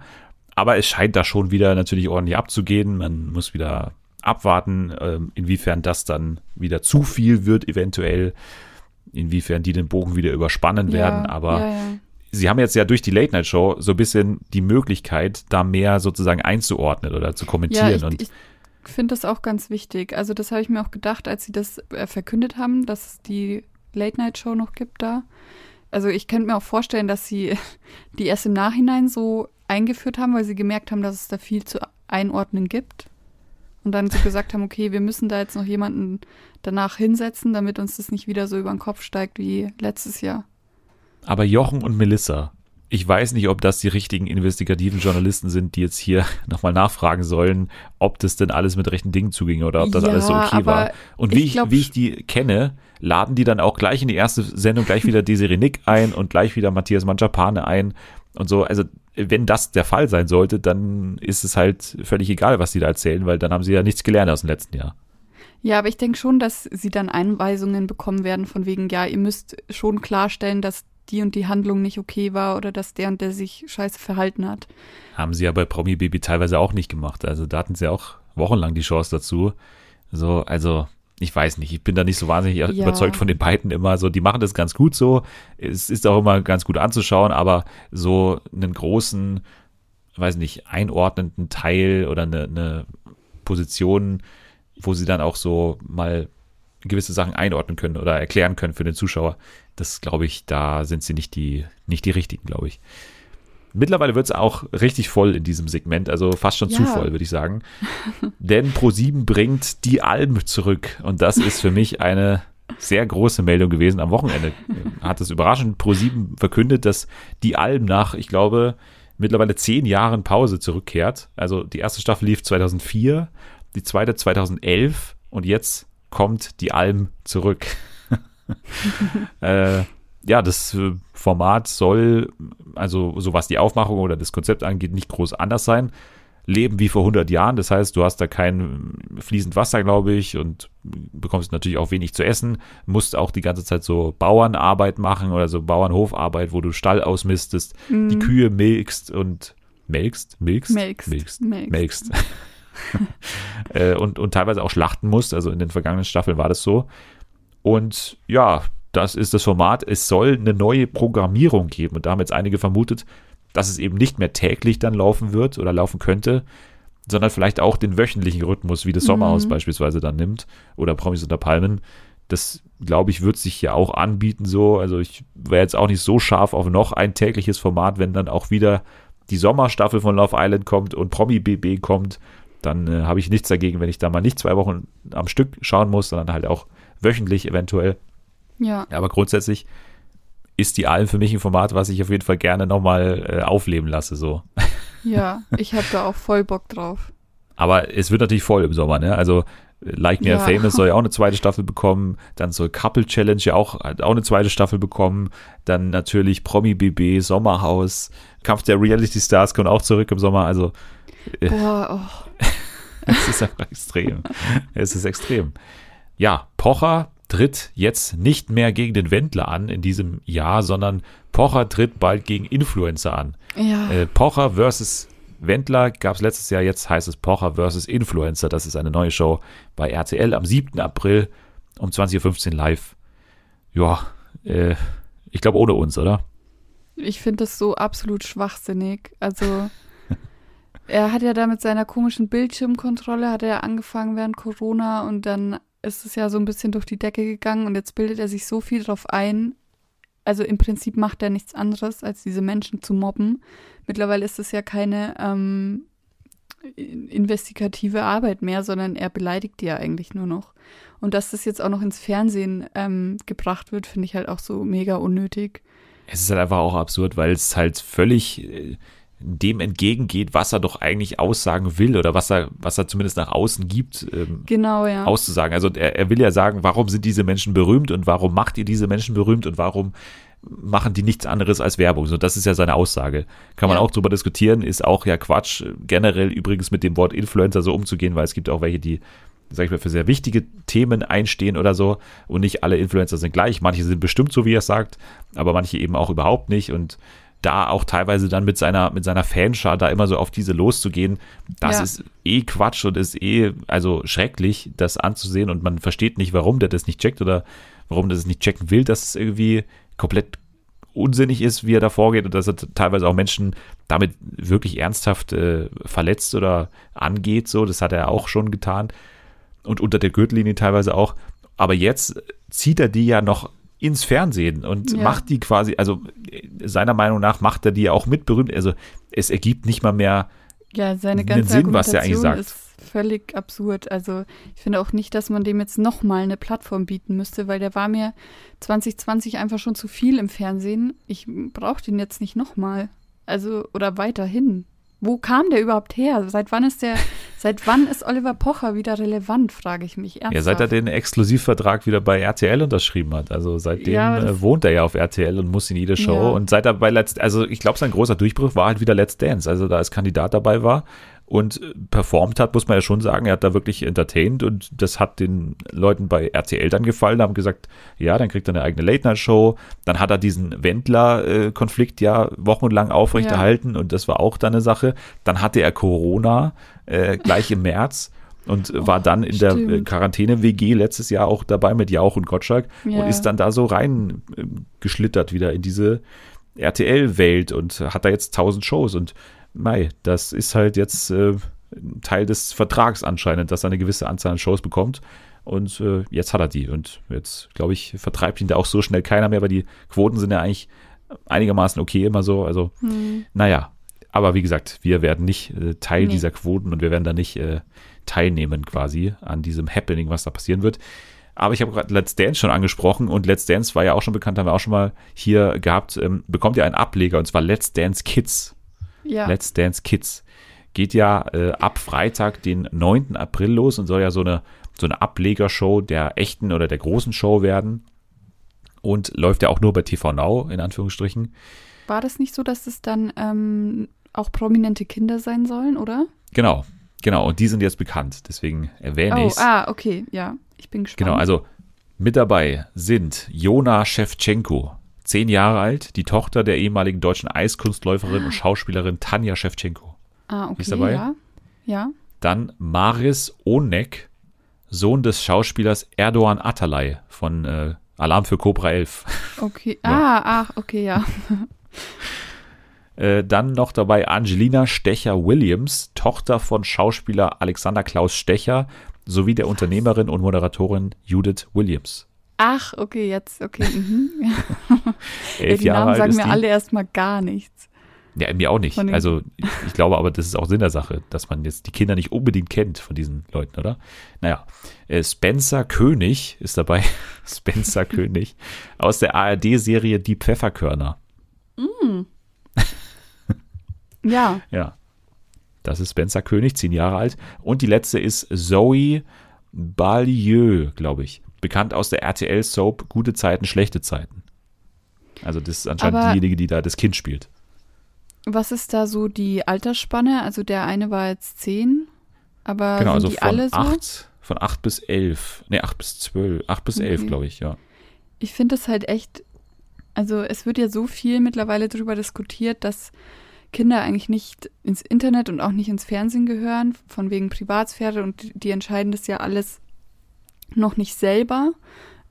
aber es scheint da schon wieder natürlich ordentlich abzugehen. Man muss wieder abwarten, äh, inwiefern das dann wieder zu viel wird, eventuell, inwiefern die den Bogen wieder überspannen werden. Ja, aber ja, ja sie haben jetzt ja durch die Late Night Show so ein bisschen die Möglichkeit, da mehr sozusagen einzuordnen oder zu kommentieren. Ja, ich, und ich finde das auch ganz wichtig. Also das habe ich mir auch gedacht, als sie das äh, verkündet haben, dass es die Late Night Show noch gibt da. Also ich könnte mir auch vorstellen, dass sie die erst im Nachhinein so eingeführt haben, weil sie gemerkt haben, dass es da viel zu einordnen gibt. Und dann so gesagt haben, okay, wir müssen da jetzt noch jemanden danach hinsetzen, damit uns das nicht wieder so über den Kopf steigt wie letztes Jahr. Aber Jochen und Melissa, ich weiß nicht, ob das die richtigen investigativen Journalisten sind, die jetzt hier nochmal nachfragen sollen, ob das denn alles mit rechten Dingen zuging oder ob das ja, alles so okay war. Und wie ich, glaub, wie ich die kenne, laden die dann auch gleich in die erste Sendung gleich wieder Desiree Nick ein und gleich wieder Matthias Manchapane ein und so. Also wenn das der Fall sein sollte, dann ist es halt völlig egal, was die da erzählen, weil dann haben sie ja nichts gelernt aus dem letzten Jahr. Ja, aber ich denke schon, dass sie dann Einweisungen bekommen werden von wegen, ja, ihr müsst schon klarstellen, dass die und die Handlung nicht okay war oder dass der und der sich scheiße verhalten hat. Haben sie ja bei Promi Baby teilweise auch nicht gemacht. Also da hatten sie auch wochenlang die Chance dazu. So, also ich weiß nicht, ich bin da nicht so wahnsinnig ja. überzeugt von den beiden immer so. Die machen das ganz gut so. Es ist auch immer ganz gut anzuschauen, aber so einen großen, weiß nicht, einordnenden Teil oder eine, eine Position, wo sie dann auch so mal gewisse Sachen einordnen können oder erklären können für den Zuschauer. Das glaube ich, da sind sie nicht die, nicht die richtigen, glaube ich. Mittlerweile wird es auch richtig voll in diesem Segment, also fast schon ja. zu voll, würde ich sagen. Denn Pro7 bringt die Alben zurück und das ist für mich eine sehr große Meldung gewesen. Am Wochenende hat es überraschend Pro7 verkündet, dass die Alben nach, ich glaube, mittlerweile zehn Jahren Pause zurückkehrt. Also die erste Staffel lief 2004, die zweite 2011 und jetzt kommt die Alm zurück. äh, ja, das äh, Format soll, also so was die Aufmachung oder das Konzept angeht, nicht groß anders sein. Leben wie vor 100 Jahren, das heißt, du hast da kein fließend Wasser, glaube ich, und bekommst natürlich auch wenig zu essen, musst auch die ganze Zeit so Bauernarbeit machen oder so Bauernhofarbeit, wo du Stall ausmistest, mhm. die Kühe milkst und melkst, milkst, melkst, milkst, melkst. melkst. äh, und, und teilweise auch schlachten musst. Also in den vergangenen Staffeln war das so. Und ja, das ist das Format. Es soll eine neue Programmierung geben. Und da haben jetzt einige vermutet, dass es eben nicht mehr täglich dann laufen wird oder laufen könnte, sondern vielleicht auch den wöchentlichen Rhythmus, wie das Sommerhaus Mhm. beispielsweise dann nimmt oder Promis unter Palmen. Das, glaube ich, wird sich ja auch anbieten so. Also ich wäre jetzt auch nicht so scharf auf noch ein tägliches Format, wenn dann auch wieder die Sommerstaffel von Love Island kommt und Promi BB kommt, dann äh, habe ich nichts dagegen, wenn ich da mal nicht zwei Wochen am Stück schauen muss, sondern halt auch wöchentlich eventuell. Ja, Aber grundsätzlich ist die Alm für mich ein Format, was ich auf jeden Fall gerne nochmal äh, aufleben lasse. So. ja, ich habe da auch voll Bock drauf. Aber es wird natürlich voll im Sommer, ne? Also Like Me Ja. Famous soll ja auch eine zweite Staffel bekommen. Dann soll Couple Challenge ja auch, auch eine zweite Staffel bekommen. Dann natürlich Promi BB, Sommerhaus, Kampf der Reality Stars kommt auch zurück im Sommer. Also Äh. Boah, oh. es ist einfach extrem. Es ist extrem. Ja, Pocher tritt jetzt nicht mehr gegen den Wendler an in diesem Jahr, sondern Pocher tritt bald gegen Influencer an. Ja, Äh, Pocher versus Wendler gab es letztes Jahr, jetzt heißt es Pocher versus Influencer. Das ist eine neue Show bei RTL am 7. April um 20.15 Uhr live. Ja, äh, ich glaube ohne uns, oder? ich finde das so absolut schwachsinnig. Also, er hat ja da mit seiner komischen Bildschirmkontrolle, hat er ja angefangen während Corona und dann ist es ja so ein bisschen durch die Decke gegangen und jetzt bildet er sich so viel drauf ein. Also im Prinzip macht er nichts anderes, als diese Menschen zu mobben. Mittlerweile ist es ja keine ähm, in- investigative Arbeit mehr, sondern er beleidigt die ja eigentlich nur noch. Und dass das jetzt auch noch ins Fernsehen ähm, gebracht wird, finde ich halt auch so mega unnötig. Es ist halt einfach auch absurd, weil es halt völlig äh, dem entgegengeht, was er doch eigentlich aussagen will oder was er, was er zumindest nach außen gibt, ähm, Genau, ja. auszusagen. Also er, er will ja sagen, warum sind diese Menschen berühmt und warum macht ihr diese Menschen berühmt und warum machen die nichts anderes als Werbung. So, das ist ja seine Aussage. Kann man Ja. auch drüber diskutieren, ist auch ja Quatsch, generell übrigens mit dem Wort Influencer so umzugehen, weil es gibt auch welche, die, sag ich mal, für sehr wichtige Themen einstehen oder so. Und nicht alle Influencer sind gleich. Manche sind bestimmt so, wie er es sagt, aber manche eben auch überhaupt nicht. Und da auch teilweise dann mit seiner, mit seiner Fanschar da immer so auf diese loszugehen, das Ja. ist eh Quatsch und ist eh, also schrecklich, das anzusehen und man versteht nicht, warum der das nicht checkt oder warum der das nicht checken will, dass es irgendwie komplett unsinnig ist, wie er da vorgeht und dass er teilweise auch Menschen damit wirklich ernsthaft äh, verletzt oder angeht, so, das hat er auch schon getan und unter der Gürtellinie teilweise auch, aber jetzt zieht er die ja noch ins Fernsehen und Ja. macht die quasi, also äh, seiner Meinung nach macht er die ja auch mit berühmt, also es ergibt nicht mal mehr Ja, seine einen ganze Sinn, was er eigentlich sagt. ist völlig absurd. Also ich finde auch nicht, dass man dem jetzt nochmal eine Plattform bieten müsste, weil der war mir 2020 einfach schon zu viel im Fernsehen. Ich brauche den jetzt nicht nochmal. Also, oder weiterhin. Wo kam der überhaupt her? Seit wann ist der, seit wann ist Oliver Pocher wieder relevant, frage ich mich ernsthaft. Ja, seit er den Exklusivvertrag wieder bei RTL unterschrieben hat. Also seitdem Ja, äh, wohnt er ja auf RTL und muss in jede Show. Ja. Und seit er bei Let's, also ich glaube, sein großer Durchbruch war halt wieder Let's Dance. Also da als Kandidat dabei war und äh, performt hat, muss man ja schon sagen. Er hat da wirklich entertained und das hat den Leuten bei RTL dann gefallen. haben gesagt, ja, dann kriegt er eine eigene Late-Night-Show. Dann hat er diesen Wendler-Konflikt ja wochenlang aufrechterhalten und das war auch dann eine Sache. Dann hatte er Corona äh, gleich im März und Oh, war dann in der äh, stimmt. Quarantäne-WG letztes Jahr auch dabei mit Jauch und Gottschalk und Ja. ist dann da so rein äh, geschlittert wieder in diese RTL-Welt und hat da jetzt tausend Shows und mei, das ist halt jetzt äh, Teil des Vertrags anscheinend, dass er eine gewisse Anzahl an Shows bekommt und äh, jetzt hat er die und jetzt, glaube ich, vertreibt ihn da auch so schnell keiner mehr, weil die Quoten sind ja eigentlich einigermaßen okay immer so, also Hm. naja, aber wie gesagt, wir werden nicht äh, Teil Nee. dieser Quoten und wir werden da nicht äh, teilnehmen quasi an diesem Happening, was da passieren wird. Aber ich habe gerade Let's Dance schon angesprochen und Let's Dance war ja auch schon bekannt, haben wir auch schon mal hier gehabt, ähm, bekommt ja einen Ableger und zwar Let's Dance Kids. Ja. Let's Dance Kids. Geht ja äh, ab Freitag, den 9. April los und soll ja so eine, so eine Ablegershow der echten oder der großen Show werden. Und läuft ja auch nur bei TV Now, in Anführungsstrichen. War das nicht so, dass es dann ähm, auch prominente Kinder sein sollen, oder? Genau, genau. Und die sind jetzt bekannt. Deswegen erwähne Oh, ich es. ah, okay, ja. Ich bin gespannt. Genau, also mit dabei sind Jona Schewtschenko, zehn Jahre alt, die Tochter der ehemaligen deutschen Eiskunstläuferin und Schauspielerin Tanja Schewtschenko. ah, okay, ist dabei? ja. Ja. Dann Maris Onek, Sohn des Schauspielers Erdoğan Atalay von äh, Alarm für Cobra 11. Okay, ah, ach, okay, ja. Äh, dann noch dabei Angelina Stecher-Williams, Tochter von Schauspieler Alexander Klaus Stecher sowie der Unternehmerin und Moderatorin Judith Williams. Ach, okay, jetzt, okay. Mhm. Elf ja, die Jahre Namen sagen mir die. alle erstmal gar nichts. Ja, mir auch nicht. Also ich, glaube aber, das ist auch Sinn der Sache, dass man jetzt die Kinder nicht unbedingt kennt von diesen Leuten, oder? Naja, äh, Spencer König ist dabei. Spencer König aus der ARD-Serie Die Pfefferkörner. Ja, Ja. Das ist Spencer König, zehn Jahre alt. Und die letzte ist Zoe Balieu, glaube ich. Bekannt aus der RTL-Soap Gute Zeiten, schlechte Zeiten. Also das ist anscheinend Aber- diejenige, die da das Kind spielt. was ist da so die Altersspanne? Also der eine war jetzt zehn, aber genau, also die von alle so? acht, von acht bis elf. Ne, acht bis zwölf. Acht bis elf, Okay. glaube ich, ja. Ich finde es halt echt, also es wird ja so viel mittlerweile darüber diskutiert, dass Kinder eigentlich nicht ins Internet und auch nicht ins Fernsehen gehören, von wegen Privatsphäre und die entscheiden das ja alles noch nicht selber,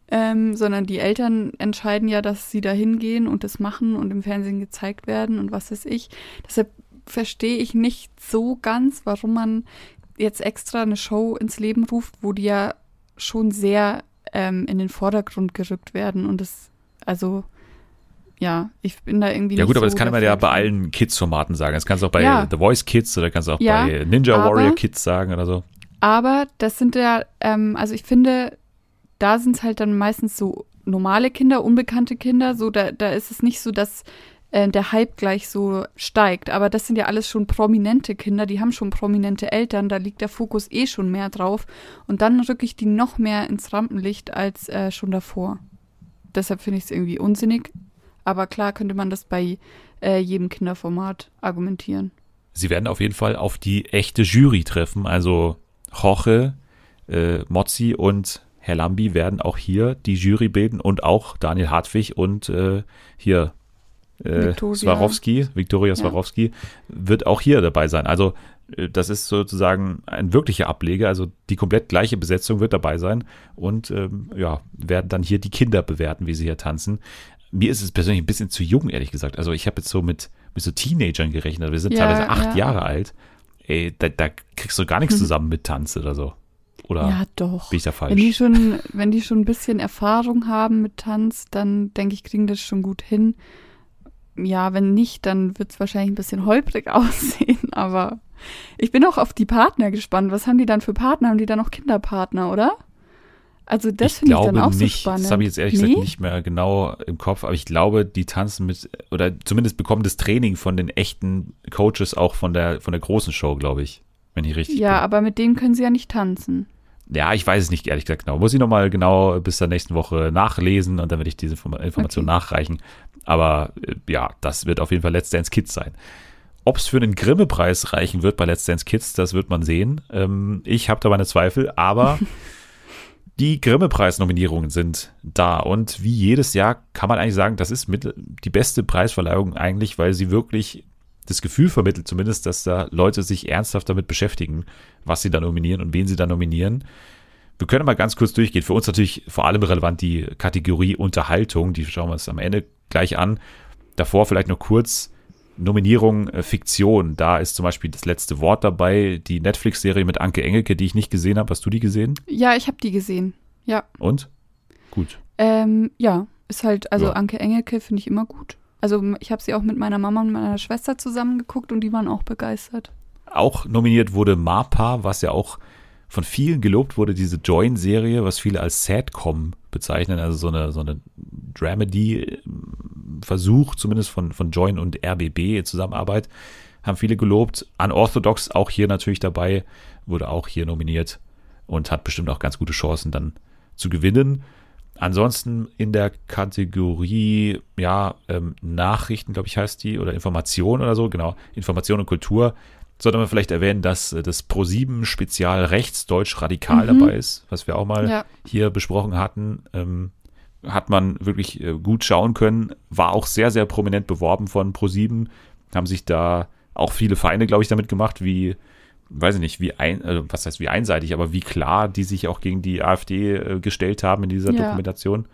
ähm, sondern die Eltern entscheiden ja, dass sie da hingehen und das machen und im Fernsehen gezeigt werden und was weiß ich. Deshalb verstehe ich nicht so ganz, warum man jetzt extra eine Show ins Leben ruft, wo die ja schon sehr ähm, in den Vordergrund gerückt werden und das, also ja, ich bin da irgendwie Ja gut, aber so das kann man ja bei allen Kids-Formaten sagen. Das kannst du auch bei Ja. The Voice Kids oder kannst du auch Ja, bei Ninja Warrior Kids sagen oder so. Aber das sind ja, ähm, also ich finde, da sind es halt dann meistens so normale Kinder, unbekannte Kinder. So, da, da ist es nicht so, dass äh, der Hype gleich so steigt. Aber das sind ja alles schon prominente Kinder, die haben schon prominente Eltern, da liegt der Fokus eh schon mehr drauf. Und dann rücke ich die noch mehr ins Rampenlicht als äh, schon davor. Deshalb finde ich es irgendwie unsinnig. Aber klar könnte man das bei äh, jedem Kinderformat argumentieren. Sie werden auf jeden Fall auf die echte Jury treffen. Also Jorge, äh, Mozzi und Herr Lambi werden auch hier die Jury bilden und auch Daniel Hartwig und äh, hier äh, Viktoria. Swarovski, Viktoria Ja. Swarovski, wird auch hier dabei sein. Also äh, das ist sozusagen ein wirklicher Ableger, also die komplett gleiche Besetzung wird dabei sein und ähm, ja, werden dann hier die Kinder bewerten, wie sie hier tanzen. Mir ist es persönlich ein bisschen zu jung, ehrlich gesagt. Also ich habe jetzt so mit, mit so Teenagern gerechnet. Wir sind Ja, teilweise acht ja. Jahre alt. Ey, da, da kriegst du gar nichts zusammen mit Tanz oder so. Oder Ja, doch. bin ich da Wenn die falsch? schon, wenn die schon ein bisschen Erfahrung haben mit Tanz, dann denke ich, kriegen das schon gut hin. Ja, wenn nicht, dann wird es wahrscheinlich ein bisschen holprig aussehen, aber ich bin auch auf die Partner gespannt. Was haben die dann für Partner? Haben die dann noch Kinderpartner, oder? Also das finde ich dann auch nicht. so spannend. das habe ich jetzt ehrlich Nee? gesagt nicht mehr genau im Kopf, aber ich glaube, die tanzen mit, oder zumindest bekommen das Training von den echten Coaches auch von der, von der großen Show, glaube ich. Wenn ich richtig Ja, bin. aber mit denen können sie ja nicht tanzen. Ja, ich weiß es nicht, ehrlich gesagt, genau. Muss ich nochmal genau bis zur nächsten Woche nachlesen und dann werde ich diese Inform- Information Okay. nachreichen. Aber äh, ja, das wird auf jeden Fall Let's Dance Kids sein. Ob es für einen Grimme-Preis reichen wird bei Let's Dance Kids, das wird man sehen. Ähm, ich habe da meine Zweifel, aber die Grimme-Preis-Nominierungen sind da. Und wie jedes Jahr kann man eigentlich sagen, das ist mit die beste Preisverleihung eigentlich, weil sie wirklich das Gefühl vermittelt zumindest, dass da Leute sich ernsthaft damit beschäftigen, was sie da nominieren und wen sie da nominieren. Wir können mal ganz kurz durchgehen. Für uns natürlich vor allem relevant die Kategorie Unterhaltung. Die schauen wir uns am Ende gleich an. Davor vielleicht noch kurz Nominierung äh, Fiktion. Da ist zum Beispiel das letzte Wort dabei. Die Netflix-Serie mit Anke Engelke, die ich nicht gesehen habe. Hast du die gesehen? Ja, ich habe die gesehen. Ja. Und? Gut. Ähm, ja, ist halt, also Ja. Anke Engelke finde ich immer gut. Also ich habe sie auch mit meiner Mama und meiner Schwester zusammen geguckt und die waren auch begeistert. Auch nominiert wurde MAPA, was ja auch von vielen gelobt wurde, diese Join-Serie, was viele als Sadcom bezeichnen, also so eine, so eine Dramedy-Versuch, zumindest von, von Join und RBB Zusammenarbeit, haben viele gelobt. Unorthodox auch hier natürlich dabei, wurde auch hier nominiert und hat bestimmt auch ganz gute Chancen dann zu gewinnen. Ansonsten in der Kategorie, ja, ähm, Nachrichten, glaube ich, heißt die, oder Information oder so, genau, Information und Kultur, sollte man vielleicht erwähnen, dass äh, das Pro7 Spezial Rechtsdeutsch Radikal Mhm. dabei ist, was wir auch mal Ja. hier besprochen hatten. Ähm, hat man wirklich äh, gut schauen können, war auch sehr, sehr prominent beworben von Pro7, haben sich da auch viele Feinde, glaube ich, damit gemacht, wie, weiß ich nicht, wie ein, also was heißt wie einseitig, aber wie klar die sich auch gegen die AfD gestellt haben in dieser Ja. Dokumentation.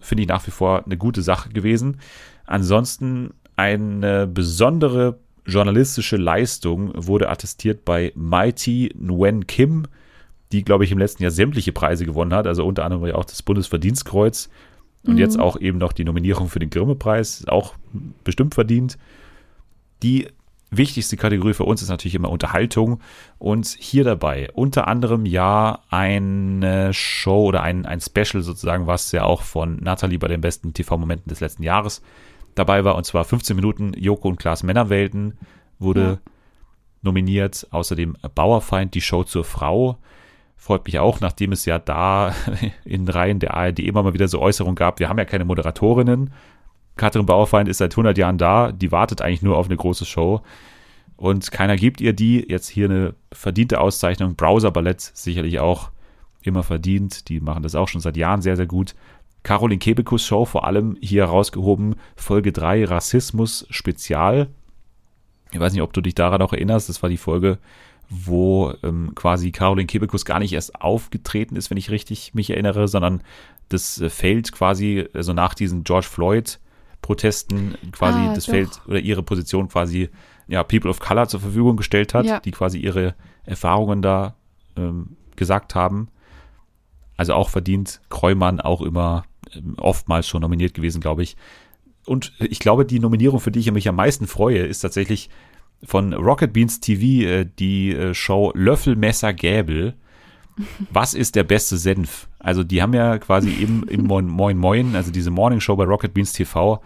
finde ich nach wie vor eine gute Sache gewesen. Ansonsten eine besondere journalistische Leistung wurde attestiert bei Mighty Nguyen Kim, die, glaube ich, im letzten Jahr sämtliche Preise gewonnen hat, also unter anderem auch das Bundesverdienstkreuz und mhm. jetzt auch eben noch die Nominierung für den Grimme-Preis, auch bestimmt verdient. Die wichtigste Kategorie für uns ist natürlich immer Unterhaltung und hier dabei unter anderem ja eine Show oder ein, ein Special sozusagen, was ja auch von Nathalie bei den besten TV-Momenten des letzten Jahres dabei war und zwar 15 Minuten Joko und Klaas Männerwelten wurde ja. nominiert, außerdem Bauerfeind, die Show zur Frau freut mich auch, nachdem es ja da in Reihen der ARD immer mal wieder so Äußerungen gab, wir haben ja keine Moderatorinnen. Katrin Bauerfeind ist seit 100 Jahren da, die wartet eigentlich nur auf eine große Show und keiner gibt ihr die. Jetzt hier eine verdiente Auszeichnung. Browser Ballett sicherlich auch immer verdient. Die machen das auch schon seit Jahren sehr, sehr gut. Caroline Kebekus Show vor allem hier rausgehoben. Folge 3 Rassismus Spezial. Ich weiß nicht, ob du dich daran noch erinnerst. Das war die Folge, wo ähm, quasi Caroline Kebekus gar nicht erst aufgetreten ist, wenn ich richtig mich erinnere, sondern das äh, Feld quasi, also nach diesen George Floyd Protesten quasi ah, das doch. Feld oder ihre Position quasi ja, People of Color zur Verfügung gestellt hat, ja. die quasi ihre Erfahrungen da ähm, gesagt haben. Also auch verdient Kreumann auch immer oftmals schon nominiert gewesen, glaube ich. Und ich glaube, die Nominierung, für die ich mich am meisten freue, ist tatsächlich von Rocket Beans TV äh, die äh, Show Löffel, Messer, Gäbel. Was ist der beste Senf? Also die haben ja quasi im, im Moin Moin Moin, also diese Morning Show bei Rocket Beans TV,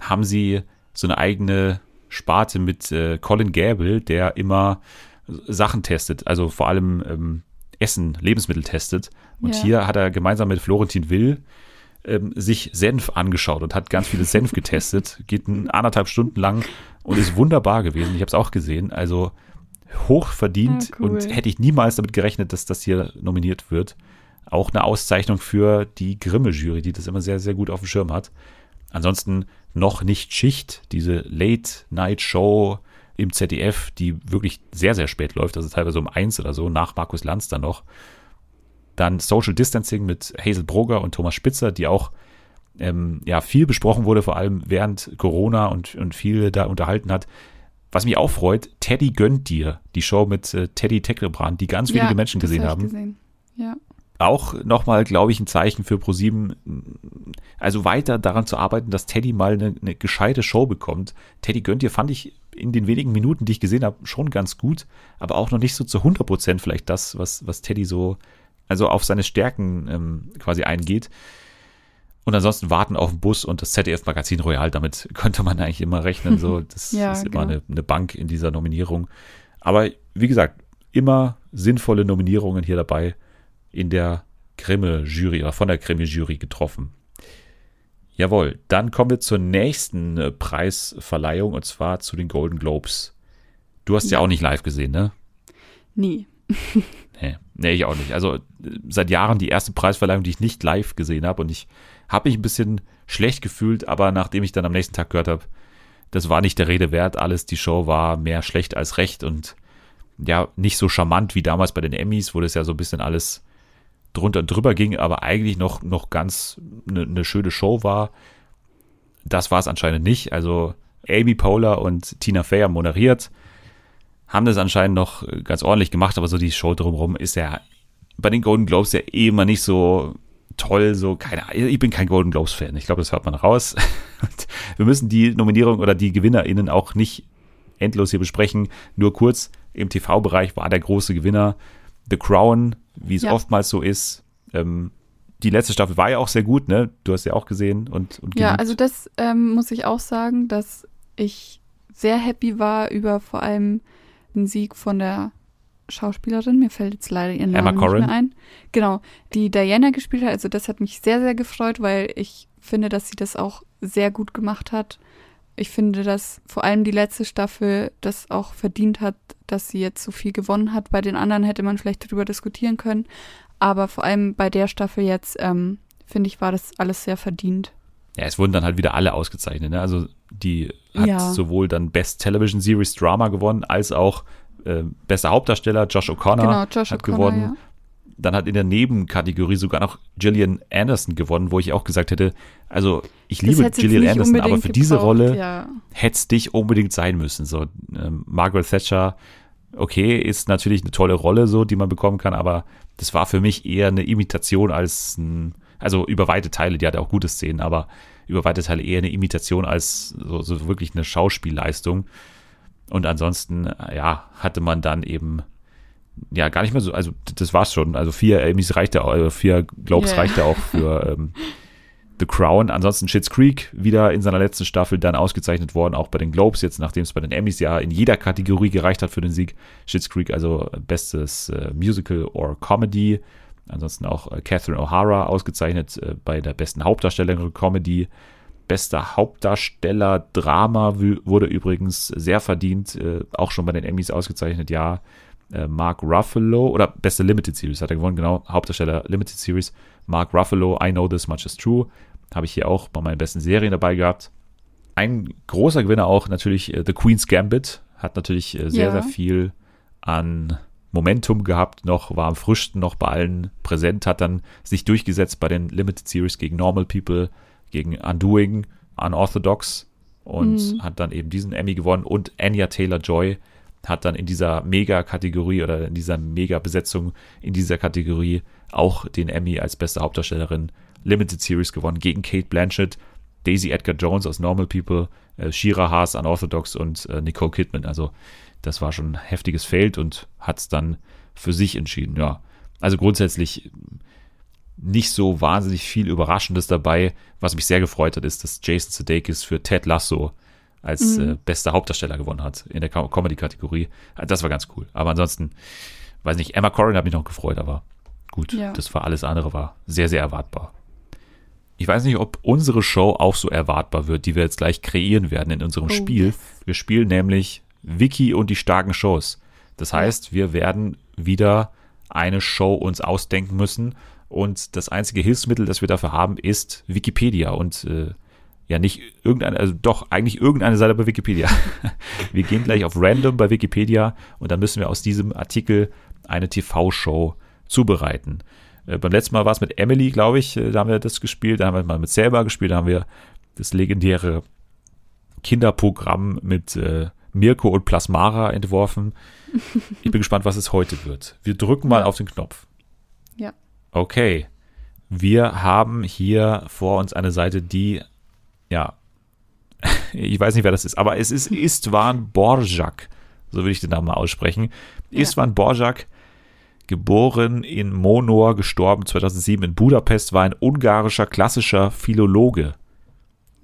haben sie so eine eigene Sparte mit äh, Colin Gable, der immer Sachen testet, also vor allem ähm, Essen, Lebensmittel testet. Und ja. hier hat er gemeinsam mit Florentin Will ähm, sich Senf angeschaut und hat ganz viele Senf getestet. Geht anderthalb Stunden lang und ist wunderbar gewesen. Ich habe es auch gesehen. Also hoch verdient ja, cool. und hätte ich niemals damit gerechnet, dass das hier nominiert wird. Auch eine Auszeichnung für die Grimme-Jury, die das immer sehr, sehr gut auf dem Schirm hat. Ansonsten noch nicht Schicht, diese Late-Night-Show im ZDF, die wirklich sehr, sehr spät läuft, also teilweise um eins oder so, nach Markus Lanz dann noch. Dann Social Distancing mit Hazel Broger und Thomas Spitzer, die auch ähm, ja, viel besprochen wurde, vor allem während Corona und, und viel da unterhalten hat. Was mich auch freut, Teddy gönnt dir, die Show mit äh, Teddy Tecklebrand, die ganz wenige ja, Menschen gesehen haben. Gesehen. Ja auch nochmal, glaube ich, ein Zeichen für ProSieben, also weiter daran zu arbeiten, dass Teddy mal eine, eine gescheite Show bekommt. Teddy gönnt ihr, fand ich in den wenigen Minuten, die ich gesehen habe, schon ganz gut, aber auch noch nicht so zu 100 Prozent vielleicht das, was, was Teddy so, also auf seine Stärken ähm, quasi eingeht. Und ansonsten warten auf den Bus und das ZDF-Magazin Royal, damit könnte man eigentlich immer rechnen. So, das ja, ist genau. immer eine, eine Bank in dieser Nominierung. Aber wie gesagt, immer sinnvolle Nominierungen hier dabei in der Grimme-Jury oder von der Grimme-Jury getroffen. Jawohl, dann kommen wir zur nächsten äh, Preisverleihung und zwar zu den Golden Globes. Du hast ja, ja auch nicht live gesehen, ne? Nie. nee, nee, ich auch nicht. Also seit Jahren die erste Preisverleihung, die ich nicht live gesehen habe und ich habe mich ein bisschen schlecht gefühlt, aber nachdem ich dann am nächsten Tag gehört habe, das war nicht der Rede wert, alles, die Show war mehr schlecht als recht und ja, nicht so charmant wie damals bei den Emmys, wo das ja so ein bisschen alles drunter und drüber ging, aber eigentlich noch, noch ganz eine, eine schöne Show war. Das war es anscheinend nicht. Also Amy Poehler und Tina Fey haben moderiert, haben das anscheinend noch ganz ordentlich gemacht, aber so die Show drumherum ist ja bei den Golden Globes ja eh immer nicht so toll, so keine Ahnung. Ich bin kein Golden Globes Fan. Ich glaube, das hört man raus. wir müssen die Nominierung oder die GewinnerInnen auch nicht endlos hier besprechen. Nur kurz im TV-Bereich war der große Gewinner The Crown wie es ja. oftmals so ist. Ähm, die letzte Staffel war ja auch sehr gut, ne? Du hast ja auch gesehen und, und Ja, also das ähm, muss ich auch sagen, dass ich sehr happy war über vor allem den Sieg von der Schauspielerin, mir fällt jetzt leider ihr Name nicht mehr ein. Genau, die Diana gespielt hat, also das hat mich sehr, sehr gefreut, weil ich finde, dass sie das auch sehr gut gemacht hat. Ich finde, dass vor allem die letzte Staffel das auch verdient hat, dass sie jetzt so viel gewonnen hat. Bei den anderen hätte man vielleicht darüber diskutieren können. Aber vor allem bei der Staffel jetzt, ähm, finde ich, war das alles sehr verdient. Ja, es wurden dann halt wieder alle ausgezeichnet. Ne? Also die hat ja. sowohl dann Best Television Series Drama gewonnen, als auch äh, bester Hauptdarsteller Josh O'Connor genau, Josh hat gewonnen. Ja. dann hat in der Nebenkategorie sogar noch Gillian Anderson gewonnen, wo ich auch gesagt hätte, also ich Das liebe Gillian Anderson, aber für unbedingt diese gebraucht, Rolle Ja. hätte es dich unbedingt sein müssen. So, ähm, Margaret Thatcher, okay, ist natürlich eine tolle Rolle, so, die man bekommen kann, aber das war für mich eher eine Imitation als ein, also über weite Teile, die hatte auch gute Szenen, aber über weite Teile eher eine Imitation als so, so wirklich eine Schauspielleistung. Und ansonsten, äh, ja, hatte man dann eben ja gar nicht mehr so, also das war's schon. Also vier Emmys reicht ja, auch, äh, vier Globes Ja. reicht ja auch für ähm, The Crown. Ansonsten Schitt's Creek wieder in seiner letzten Staffel dann ausgezeichnet worden, auch bei den Globes jetzt, nachdem es bei den Emmys ja in jeder Kategorie gereicht hat für den Sieg. Schitt's Creek, also bestes äh, Musical or Comedy. Ansonsten auch äh, Catherine O'Hara ausgezeichnet äh, bei der besten Hauptdarstellerin Comedy. Bester Hauptdarsteller Drama wurde übrigens sehr verdient, äh, auch schon bei den Emmys ausgezeichnet, ja. Mark Ruffalo oder beste Limited Series hat er gewonnen, genau. Hauptdarsteller Limited Series. Mark Ruffalo, I Know This Much Is True. Habe ich hier auch bei meinen besten Serien dabei gehabt. Ein großer Gewinner auch natürlich The Queen's Gambit. Hat natürlich sehr, Ja. sehr viel an Momentum gehabt, noch war am frischsten noch bei allen präsent, hat dann sich durchgesetzt bei den Limited Series gegen Normal People, gegen Undoing, Unorthodox und Mhm. hat dann eben diesen Emmy gewonnen und Anya Taylor-Joy hat dann in dieser Mega-Kategorie oder in dieser Mega-Besetzung in dieser Kategorie auch den Emmy als beste Hauptdarstellerin Limited Series gewonnen gegen Kate Blanchett, Daisy Edgar Jones aus Normal People, äh, Shira Haas Unorthodox und äh, Nicole Kidman. Also das war schon ein heftiges Feld und hat es dann für sich entschieden. Ja, also grundsätzlich nicht so wahnsinnig viel Überraschendes dabei. Was mich sehr gefreut hat, ist, dass Jason Sudeikis für Ted Lasso als Mhm. äh, bester Hauptdarsteller gewonnen hat in der Co- Comedy-Kategorie. Also Das war ganz cool. Aber ansonsten, weiß nicht, Emma Corrin hat mich noch gefreut, aber gut, Ja. das war alles andere, war sehr, sehr erwartbar. Ich weiß nicht, ob unsere Show auch so erwartbar wird, die wir jetzt gleich kreieren werden in unserem Oh, Spiel. yes. Wir spielen nämlich Wiki und die starken Shows. Das heißt, wir werden wieder eine Show uns ausdenken müssen und das einzige Hilfsmittel, das wir dafür haben, ist Wikipedia und äh, ja nicht irgendeine, also doch eigentlich irgendeine Seite bei Wikipedia. wir gehen gleich auf Random bei Wikipedia und dann müssen wir aus diesem Artikel eine TV-Show zubereiten. Äh, beim letzten Mal war es mit Emily, glaube ich, äh, da haben wir das gespielt, da haben wir mal mit Selber gespielt, da haben wir das legendäre Kinderprogramm mit äh, Mirko und Plasmara entworfen. Ich bin gespannt, was es heute wird. Wir drücken mal auf den Knopf. Ja. Okay. Wir haben hier vor uns eine Seite, die, ja, ich weiß nicht, wer das ist, aber es ist Istvan Borjak. So würde ich den Namen mal aussprechen. Ja. Istvan Borjak, geboren in Monor, gestorben 2007 in Budapest, war ein ungarischer klassischer Philologe.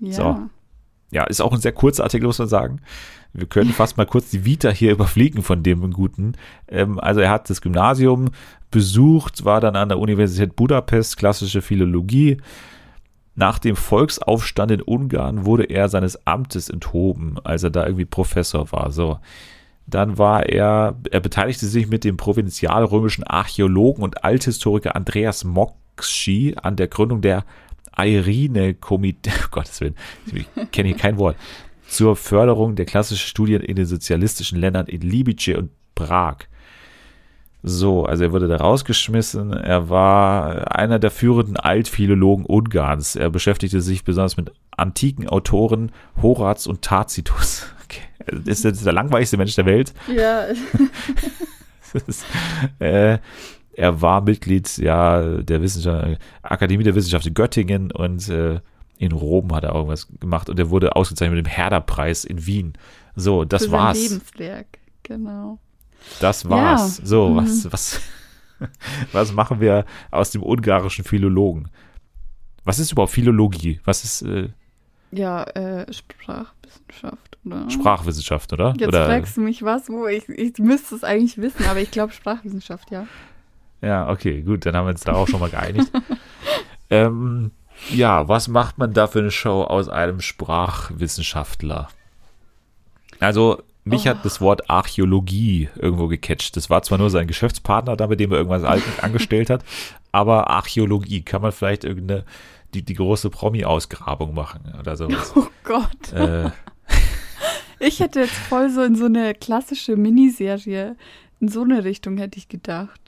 Ja. So. Ja, ist auch ein sehr kurzer Artikel, muss man sagen. Wir können fast mal kurz die Vita hier überfliegen von dem Guten. Ähm, also er hat das Gymnasium besucht, war dann an der Universität Budapest, klassische Philologie. Nach dem Volksaufstand in Ungarn wurde er seines Amtes enthoben, als er da irgendwie Professor war. So. Dann war er, er beteiligte sich mit dem provinzialrömischen Archäologen und Althistoriker Andreas Mokschi an der Gründung der Irine-Komitee, oh Gottes Willen, ich kenne hier kein Wort, zur Förderung der klassischen Studien in den sozialistischen Ländern in Libice und Prag. So, also er wurde da rausgeschmissen. Er war einer der führenden Altphilologen Ungarns. Er beschäftigte sich besonders mit antiken Autoren Horaz und Tacitus. Okay. Das ist der langweiligste Mensch der Welt. Ja. Ist, äh, er war Mitglied ja, der Wissenschaft, Akademie der Wissenschaft in Göttingen und äh, in Rom hat er irgendwas gemacht und er wurde ausgezeichnet mit dem Herder-Preis in Wien. So, das Für war's. Lebenswerk, genau. Das war's. Ja. So, Mhm. was, was, was machen wir aus dem ungarischen Philologen? Was ist überhaupt Philologie? Was ist äh, Ja, äh, Sprachwissenschaft, oder? Sprachwissenschaft, oder? Jetzt oder fragst du mich was, wo ich, ich müsste es eigentlich wissen, aber ich glaube Sprachwissenschaft, ja. Ja, okay, gut, dann haben wir uns da auch schon mal geeinigt. ähm, ja, was macht man da für eine Show aus einem Sprachwissenschaftler? Also, mich Oh. hat das Wort Archäologie irgendwo gecatcht. Das war zwar nur sein Geschäftspartner, da mit dem er irgendwas angestellt hat, aber Archäologie, kann man vielleicht irgendeine, die, die große Promi-Ausgrabung machen oder sowas. Oh Gott. äh, Ich hätte jetzt voll so in so eine klassische Miniserie, in so eine Richtung hätte ich gedacht.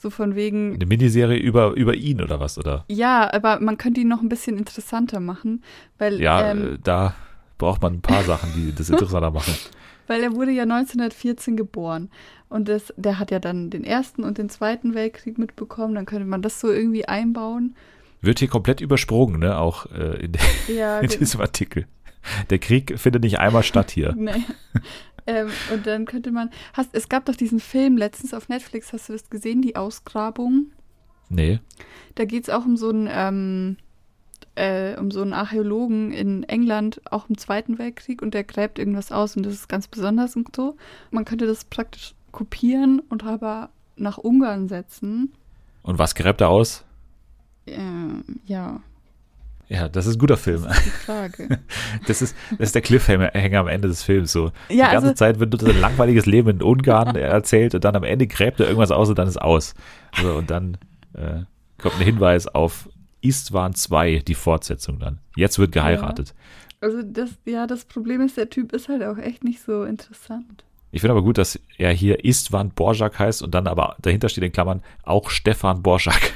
So von wegen. Eine Miniserie über, über ihn oder was, oder? Ja, aber man könnte ihn noch ein bisschen interessanter machen, weil. Ja, ähm, äh, da braucht man ein paar Sachen, die das interessanter machen. Weil er wurde ja 1914 geboren. Und das, der hat ja dann den Ersten und den Zweiten Weltkrieg mitbekommen. Dann könnte man das so irgendwie einbauen. Wird hier komplett übersprungen, ne? Auch äh, in, Ja, in diesem Artikel. Der Krieg findet nicht einmal statt hier. nee. Ähm, und dann könnte man. Hast, es gab doch diesen Film letztens auf Netflix, hast du das gesehen? Die Ausgrabung. Nee. Da geht es auch um so einen, ähm, äh, um so einen Archäologen in England, auch im Zweiten Weltkrieg, und der gräbt irgendwas aus und das ist ganz besonders und so. Man könnte das praktisch kopieren und aber nach Ungarn setzen. Und was gräbt er aus? Ähm, ja, Ja, das ist ein guter Film. das ist die Frage. Das ist, das ist der Cliffhanger am Ende des Films. So. ja, Die ganze also, Zeit wird nur sein langweiliges Leben in Ungarn erzählt und dann am Ende gräbt er irgendwas aus und dann ist aus. So, und dann äh, kommt ein Hinweis auf Istvan 2, die Fortsetzung dann. Jetzt wird geheiratet. also das, ja, das Problem ist, der Typ ist halt auch echt nicht so interessant. Ich finde aber gut, dass er hier Istvan Borjak heißt und dann aber dahinter steht in Klammern auch Stefan Borjak.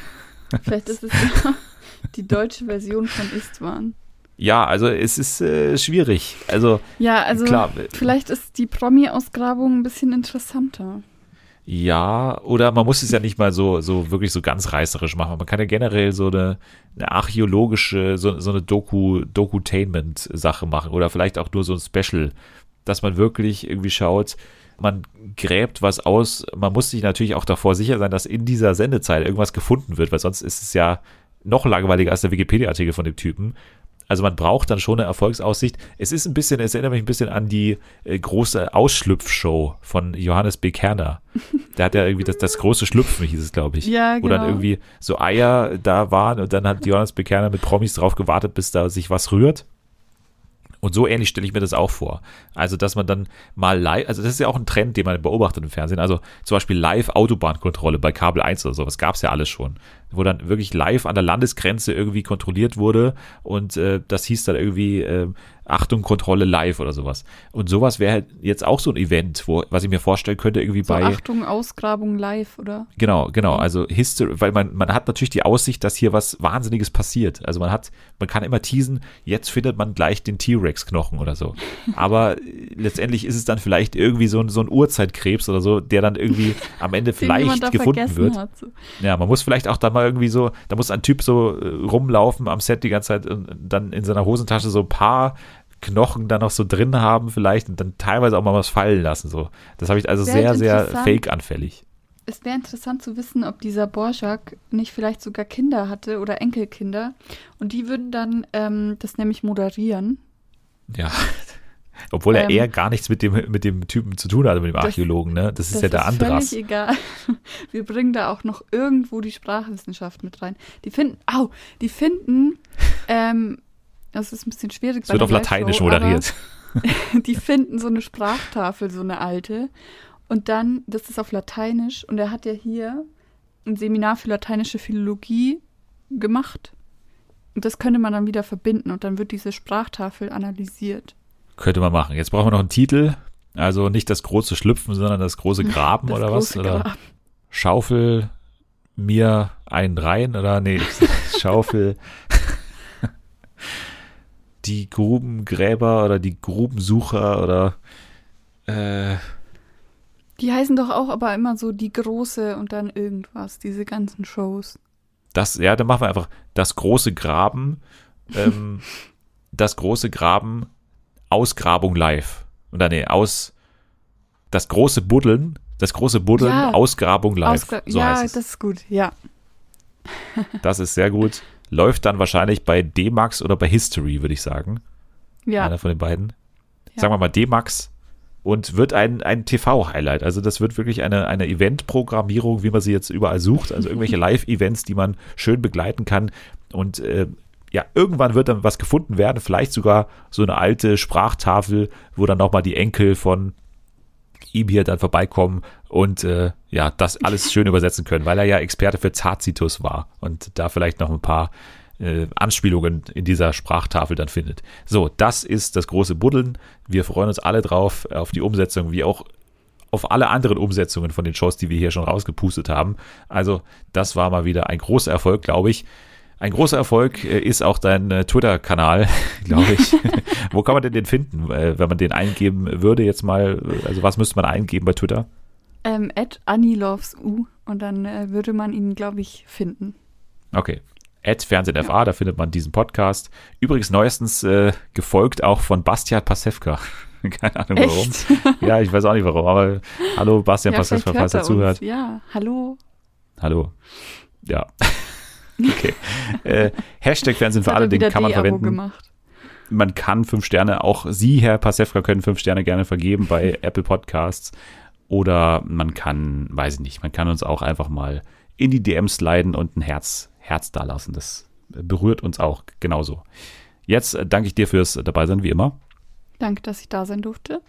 Vielleicht ist es ja die deutsche Version von Istvan. Ja, also es ist äh, schwierig. Also Ja, also klar, vielleicht ist die Promi-Ausgrabung ein bisschen interessanter. Ja, oder man muss es ja nicht mal so, so wirklich so ganz reißerisch machen. Man kann ja generell so eine, eine archäologische, so, so eine Doku, Dokutainment-Sache machen oder vielleicht auch nur so ein Special, dass man wirklich irgendwie schaut, man gräbt was aus. Man muss sich natürlich auch davor sicher sein, dass in dieser Sendezeit irgendwas gefunden wird, weil sonst ist es ja noch langweiliger als der Wikipedia-Artikel von dem Typen. Also man braucht dann schon eine Erfolgsaussicht. Es ist ein bisschen, es erinnert mich ein bisschen an die äh, große Ausschlüpfshow von Johannes B. Kerner. Der hat ja irgendwie das, das große Schlüpfen, hieß es, glaube ich. Ja, Wo dann genau. irgendwie so Eier da waren und dann hat Johannes B. Kerner mit Promis drauf gewartet, bis da sich was rührt. Und so ähnlich stelle ich mir das auch vor. Also, dass man dann mal live, also das ist ja auch ein Trend, den man beobachtet im Fernsehen. Also zum Beispiel Live-Autobahnkontrolle bei Kabel 1 oder sowas gab es ja alles schon. Wo dann wirklich live an der Landesgrenze irgendwie kontrolliert wurde und äh, das hieß dann irgendwie äh, Achtung, Kontrolle live oder sowas. Und sowas wäre halt jetzt auch so ein Event, wo, was ich mir vorstellen könnte, irgendwie So bei. Achtung, Ausgrabung live, oder? Genau, genau. Also History, weil man, man hat natürlich die Aussicht, dass hier was Wahnsinniges passiert. Also man hat, man kann immer teasen, jetzt findet man gleich den T-Rex-Knochen oder so. Aber äh, letztendlich ist es dann vielleicht irgendwie so ein, so ein Urzeitkrebs oder so, der dann irgendwie am Ende vielleicht gefunden wird. Hat. Ja, man muss vielleicht auch dann mal irgendwie so, da muss ein Typ so äh, rumlaufen am Set die ganze Zeit und dann in seiner Hosentasche so ein paar Knochen da noch so drin haben vielleicht und dann teilweise auch mal was fallen lassen. So. Das habe ich also sehr, sehr fake-anfällig. Es wäre interessant zu wissen, ob dieser Borschak nicht vielleicht sogar Kinder hatte oder Enkelkinder. Und die würden dann ähm, das nämlich moderieren. Ja. Obwohl er Ähm, eher gar nichts mit dem, mit dem Typen zu tun hatte, mit dem Das- Archäologen, ne? Das ist das ja der ist Andras. völlig egal. Wir bringen da auch noch irgendwo die Sprachwissenschaft mit rein. Die finden, au, die finden, ähm, das ist ein bisschen schwierig. Es wird auf Lateinisch moderiert. Aber die finden so eine Sprachtafel, so eine alte. Und dann, das ist auf Lateinisch. Und er hat ja hier ein Seminar für lateinische Philologie gemacht. Und das könnte man dann wieder verbinden. Und dann wird diese Sprachtafel analysiert. Könnte man machen. Jetzt brauchen wir noch einen Titel. Also nicht das große Schlüpfen, sondern das große Graben Das oder was? große Oder Grab. Schaufel mir einen rein oder nee, Schaufel die Grubengräber oder die Grubensucher oder äh, Die heißen doch auch aber immer so die große und dann irgendwas, diese ganzen Shows. das, ja, dann machen wir einfach das große Graben, ähm, das große Graben, Ausgrabung live. Oder nee, aus das große Buddeln, das große Buddeln, Ja. Ausgrabung live. Ausgra so ja, heißt es. das ist gut, ja. Das ist sehr gut. Läuft dann wahrscheinlich bei D-Max oder bei History, würde ich sagen. Ja, Einer von den beiden. Ja. Sagen wir mal D-Max. Und wird ein, ein TV-Highlight. Also das wird wirklich eine, eine Event-Programmierung, wie man sie jetzt überall sucht. Also irgendwelche Live-Events, die man schön begleiten kann. Und äh, ja, irgendwann wird dann was gefunden werden. Vielleicht sogar so eine alte Sprachtafel, wo dann nochmal die Enkel von ihm hier dann vorbeikommen und äh, ja, das alles schön übersetzen können, weil er ja Experte für Tacitus war und da vielleicht noch ein paar äh, Anspielungen in dieser Sprachtafel dann findet. So, das ist das große Buddeln. Wir freuen uns alle drauf auf die Umsetzung, wie auch auf alle anderen Umsetzungen von den Shows, die wir hier schon rausgepustet haben. Also das war mal wieder ein großer Erfolg, glaube ich. Ein großer Erfolg äh, ist auch dein äh, Twitter-Kanal, glaube ich. Wo kann man denn den finden, äh, wenn man den eingeben würde jetzt mal? Also was müsste man eingeben bei Twitter? Ähm, at AnnieLovesU und dann äh, würde man ihn, glaube ich, finden. Okay. At FernsehenFA, ja. da findet man diesen Podcast. Übrigens neuestens äh, gefolgt auch von Bastian Pasewka. Keine Ahnung warum. Echt? Ja, ich weiß auch nicht warum, aber hallo Bastian ja, Pasewka, falls er zuhört. Ja, hallo. Hallo. Ja. Okay. äh, Hashtag Fernsehen für alle, den kann man verwenden. Gemacht. Man kann fünf Sterne, auch Sie, Herr Pasewka, können fünf Sterne gerne vergeben bei Apple Podcasts. Oder man kann, weiß ich nicht, man kann uns auch einfach mal in die DMs sliden und ein Herz, Herz da lassen. Das berührt uns auch genauso. Jetzt danke ich dir fürs Dabeisein, wie immer. Danke, dass ich da sein durfte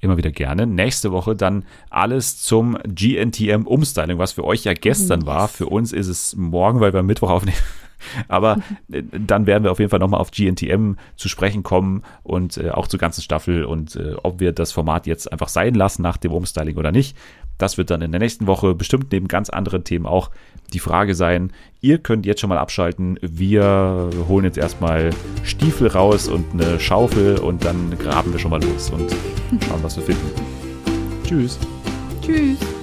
immer wieder gerne. Nächste Woche dann alles zum GNTM Umstyling, was für euch ja gestern yes. war. Für uns ist es morgen, weil wir am Mittwoch aufnehmen. Aber äh, dann werden wir auf jeden Fall nochmal auf GNTM zu sprechen kommen und äh, auch zur ganzen Staffel und äh, ob wir das Format jetzt einfach sein lassen nach dem Umstyling oder nicht. Das wird dann in der nächsten Woche bestimmt neben ganz anderen Themen auch die Frage sein. Ihr könnt jetzt schon mal abschalten. Wir holen jetzt erstmal Stiefel raus und eine Schaufel und dann graben wir schon mal los und schauen, was wir finden. Tschüss. Tschüss.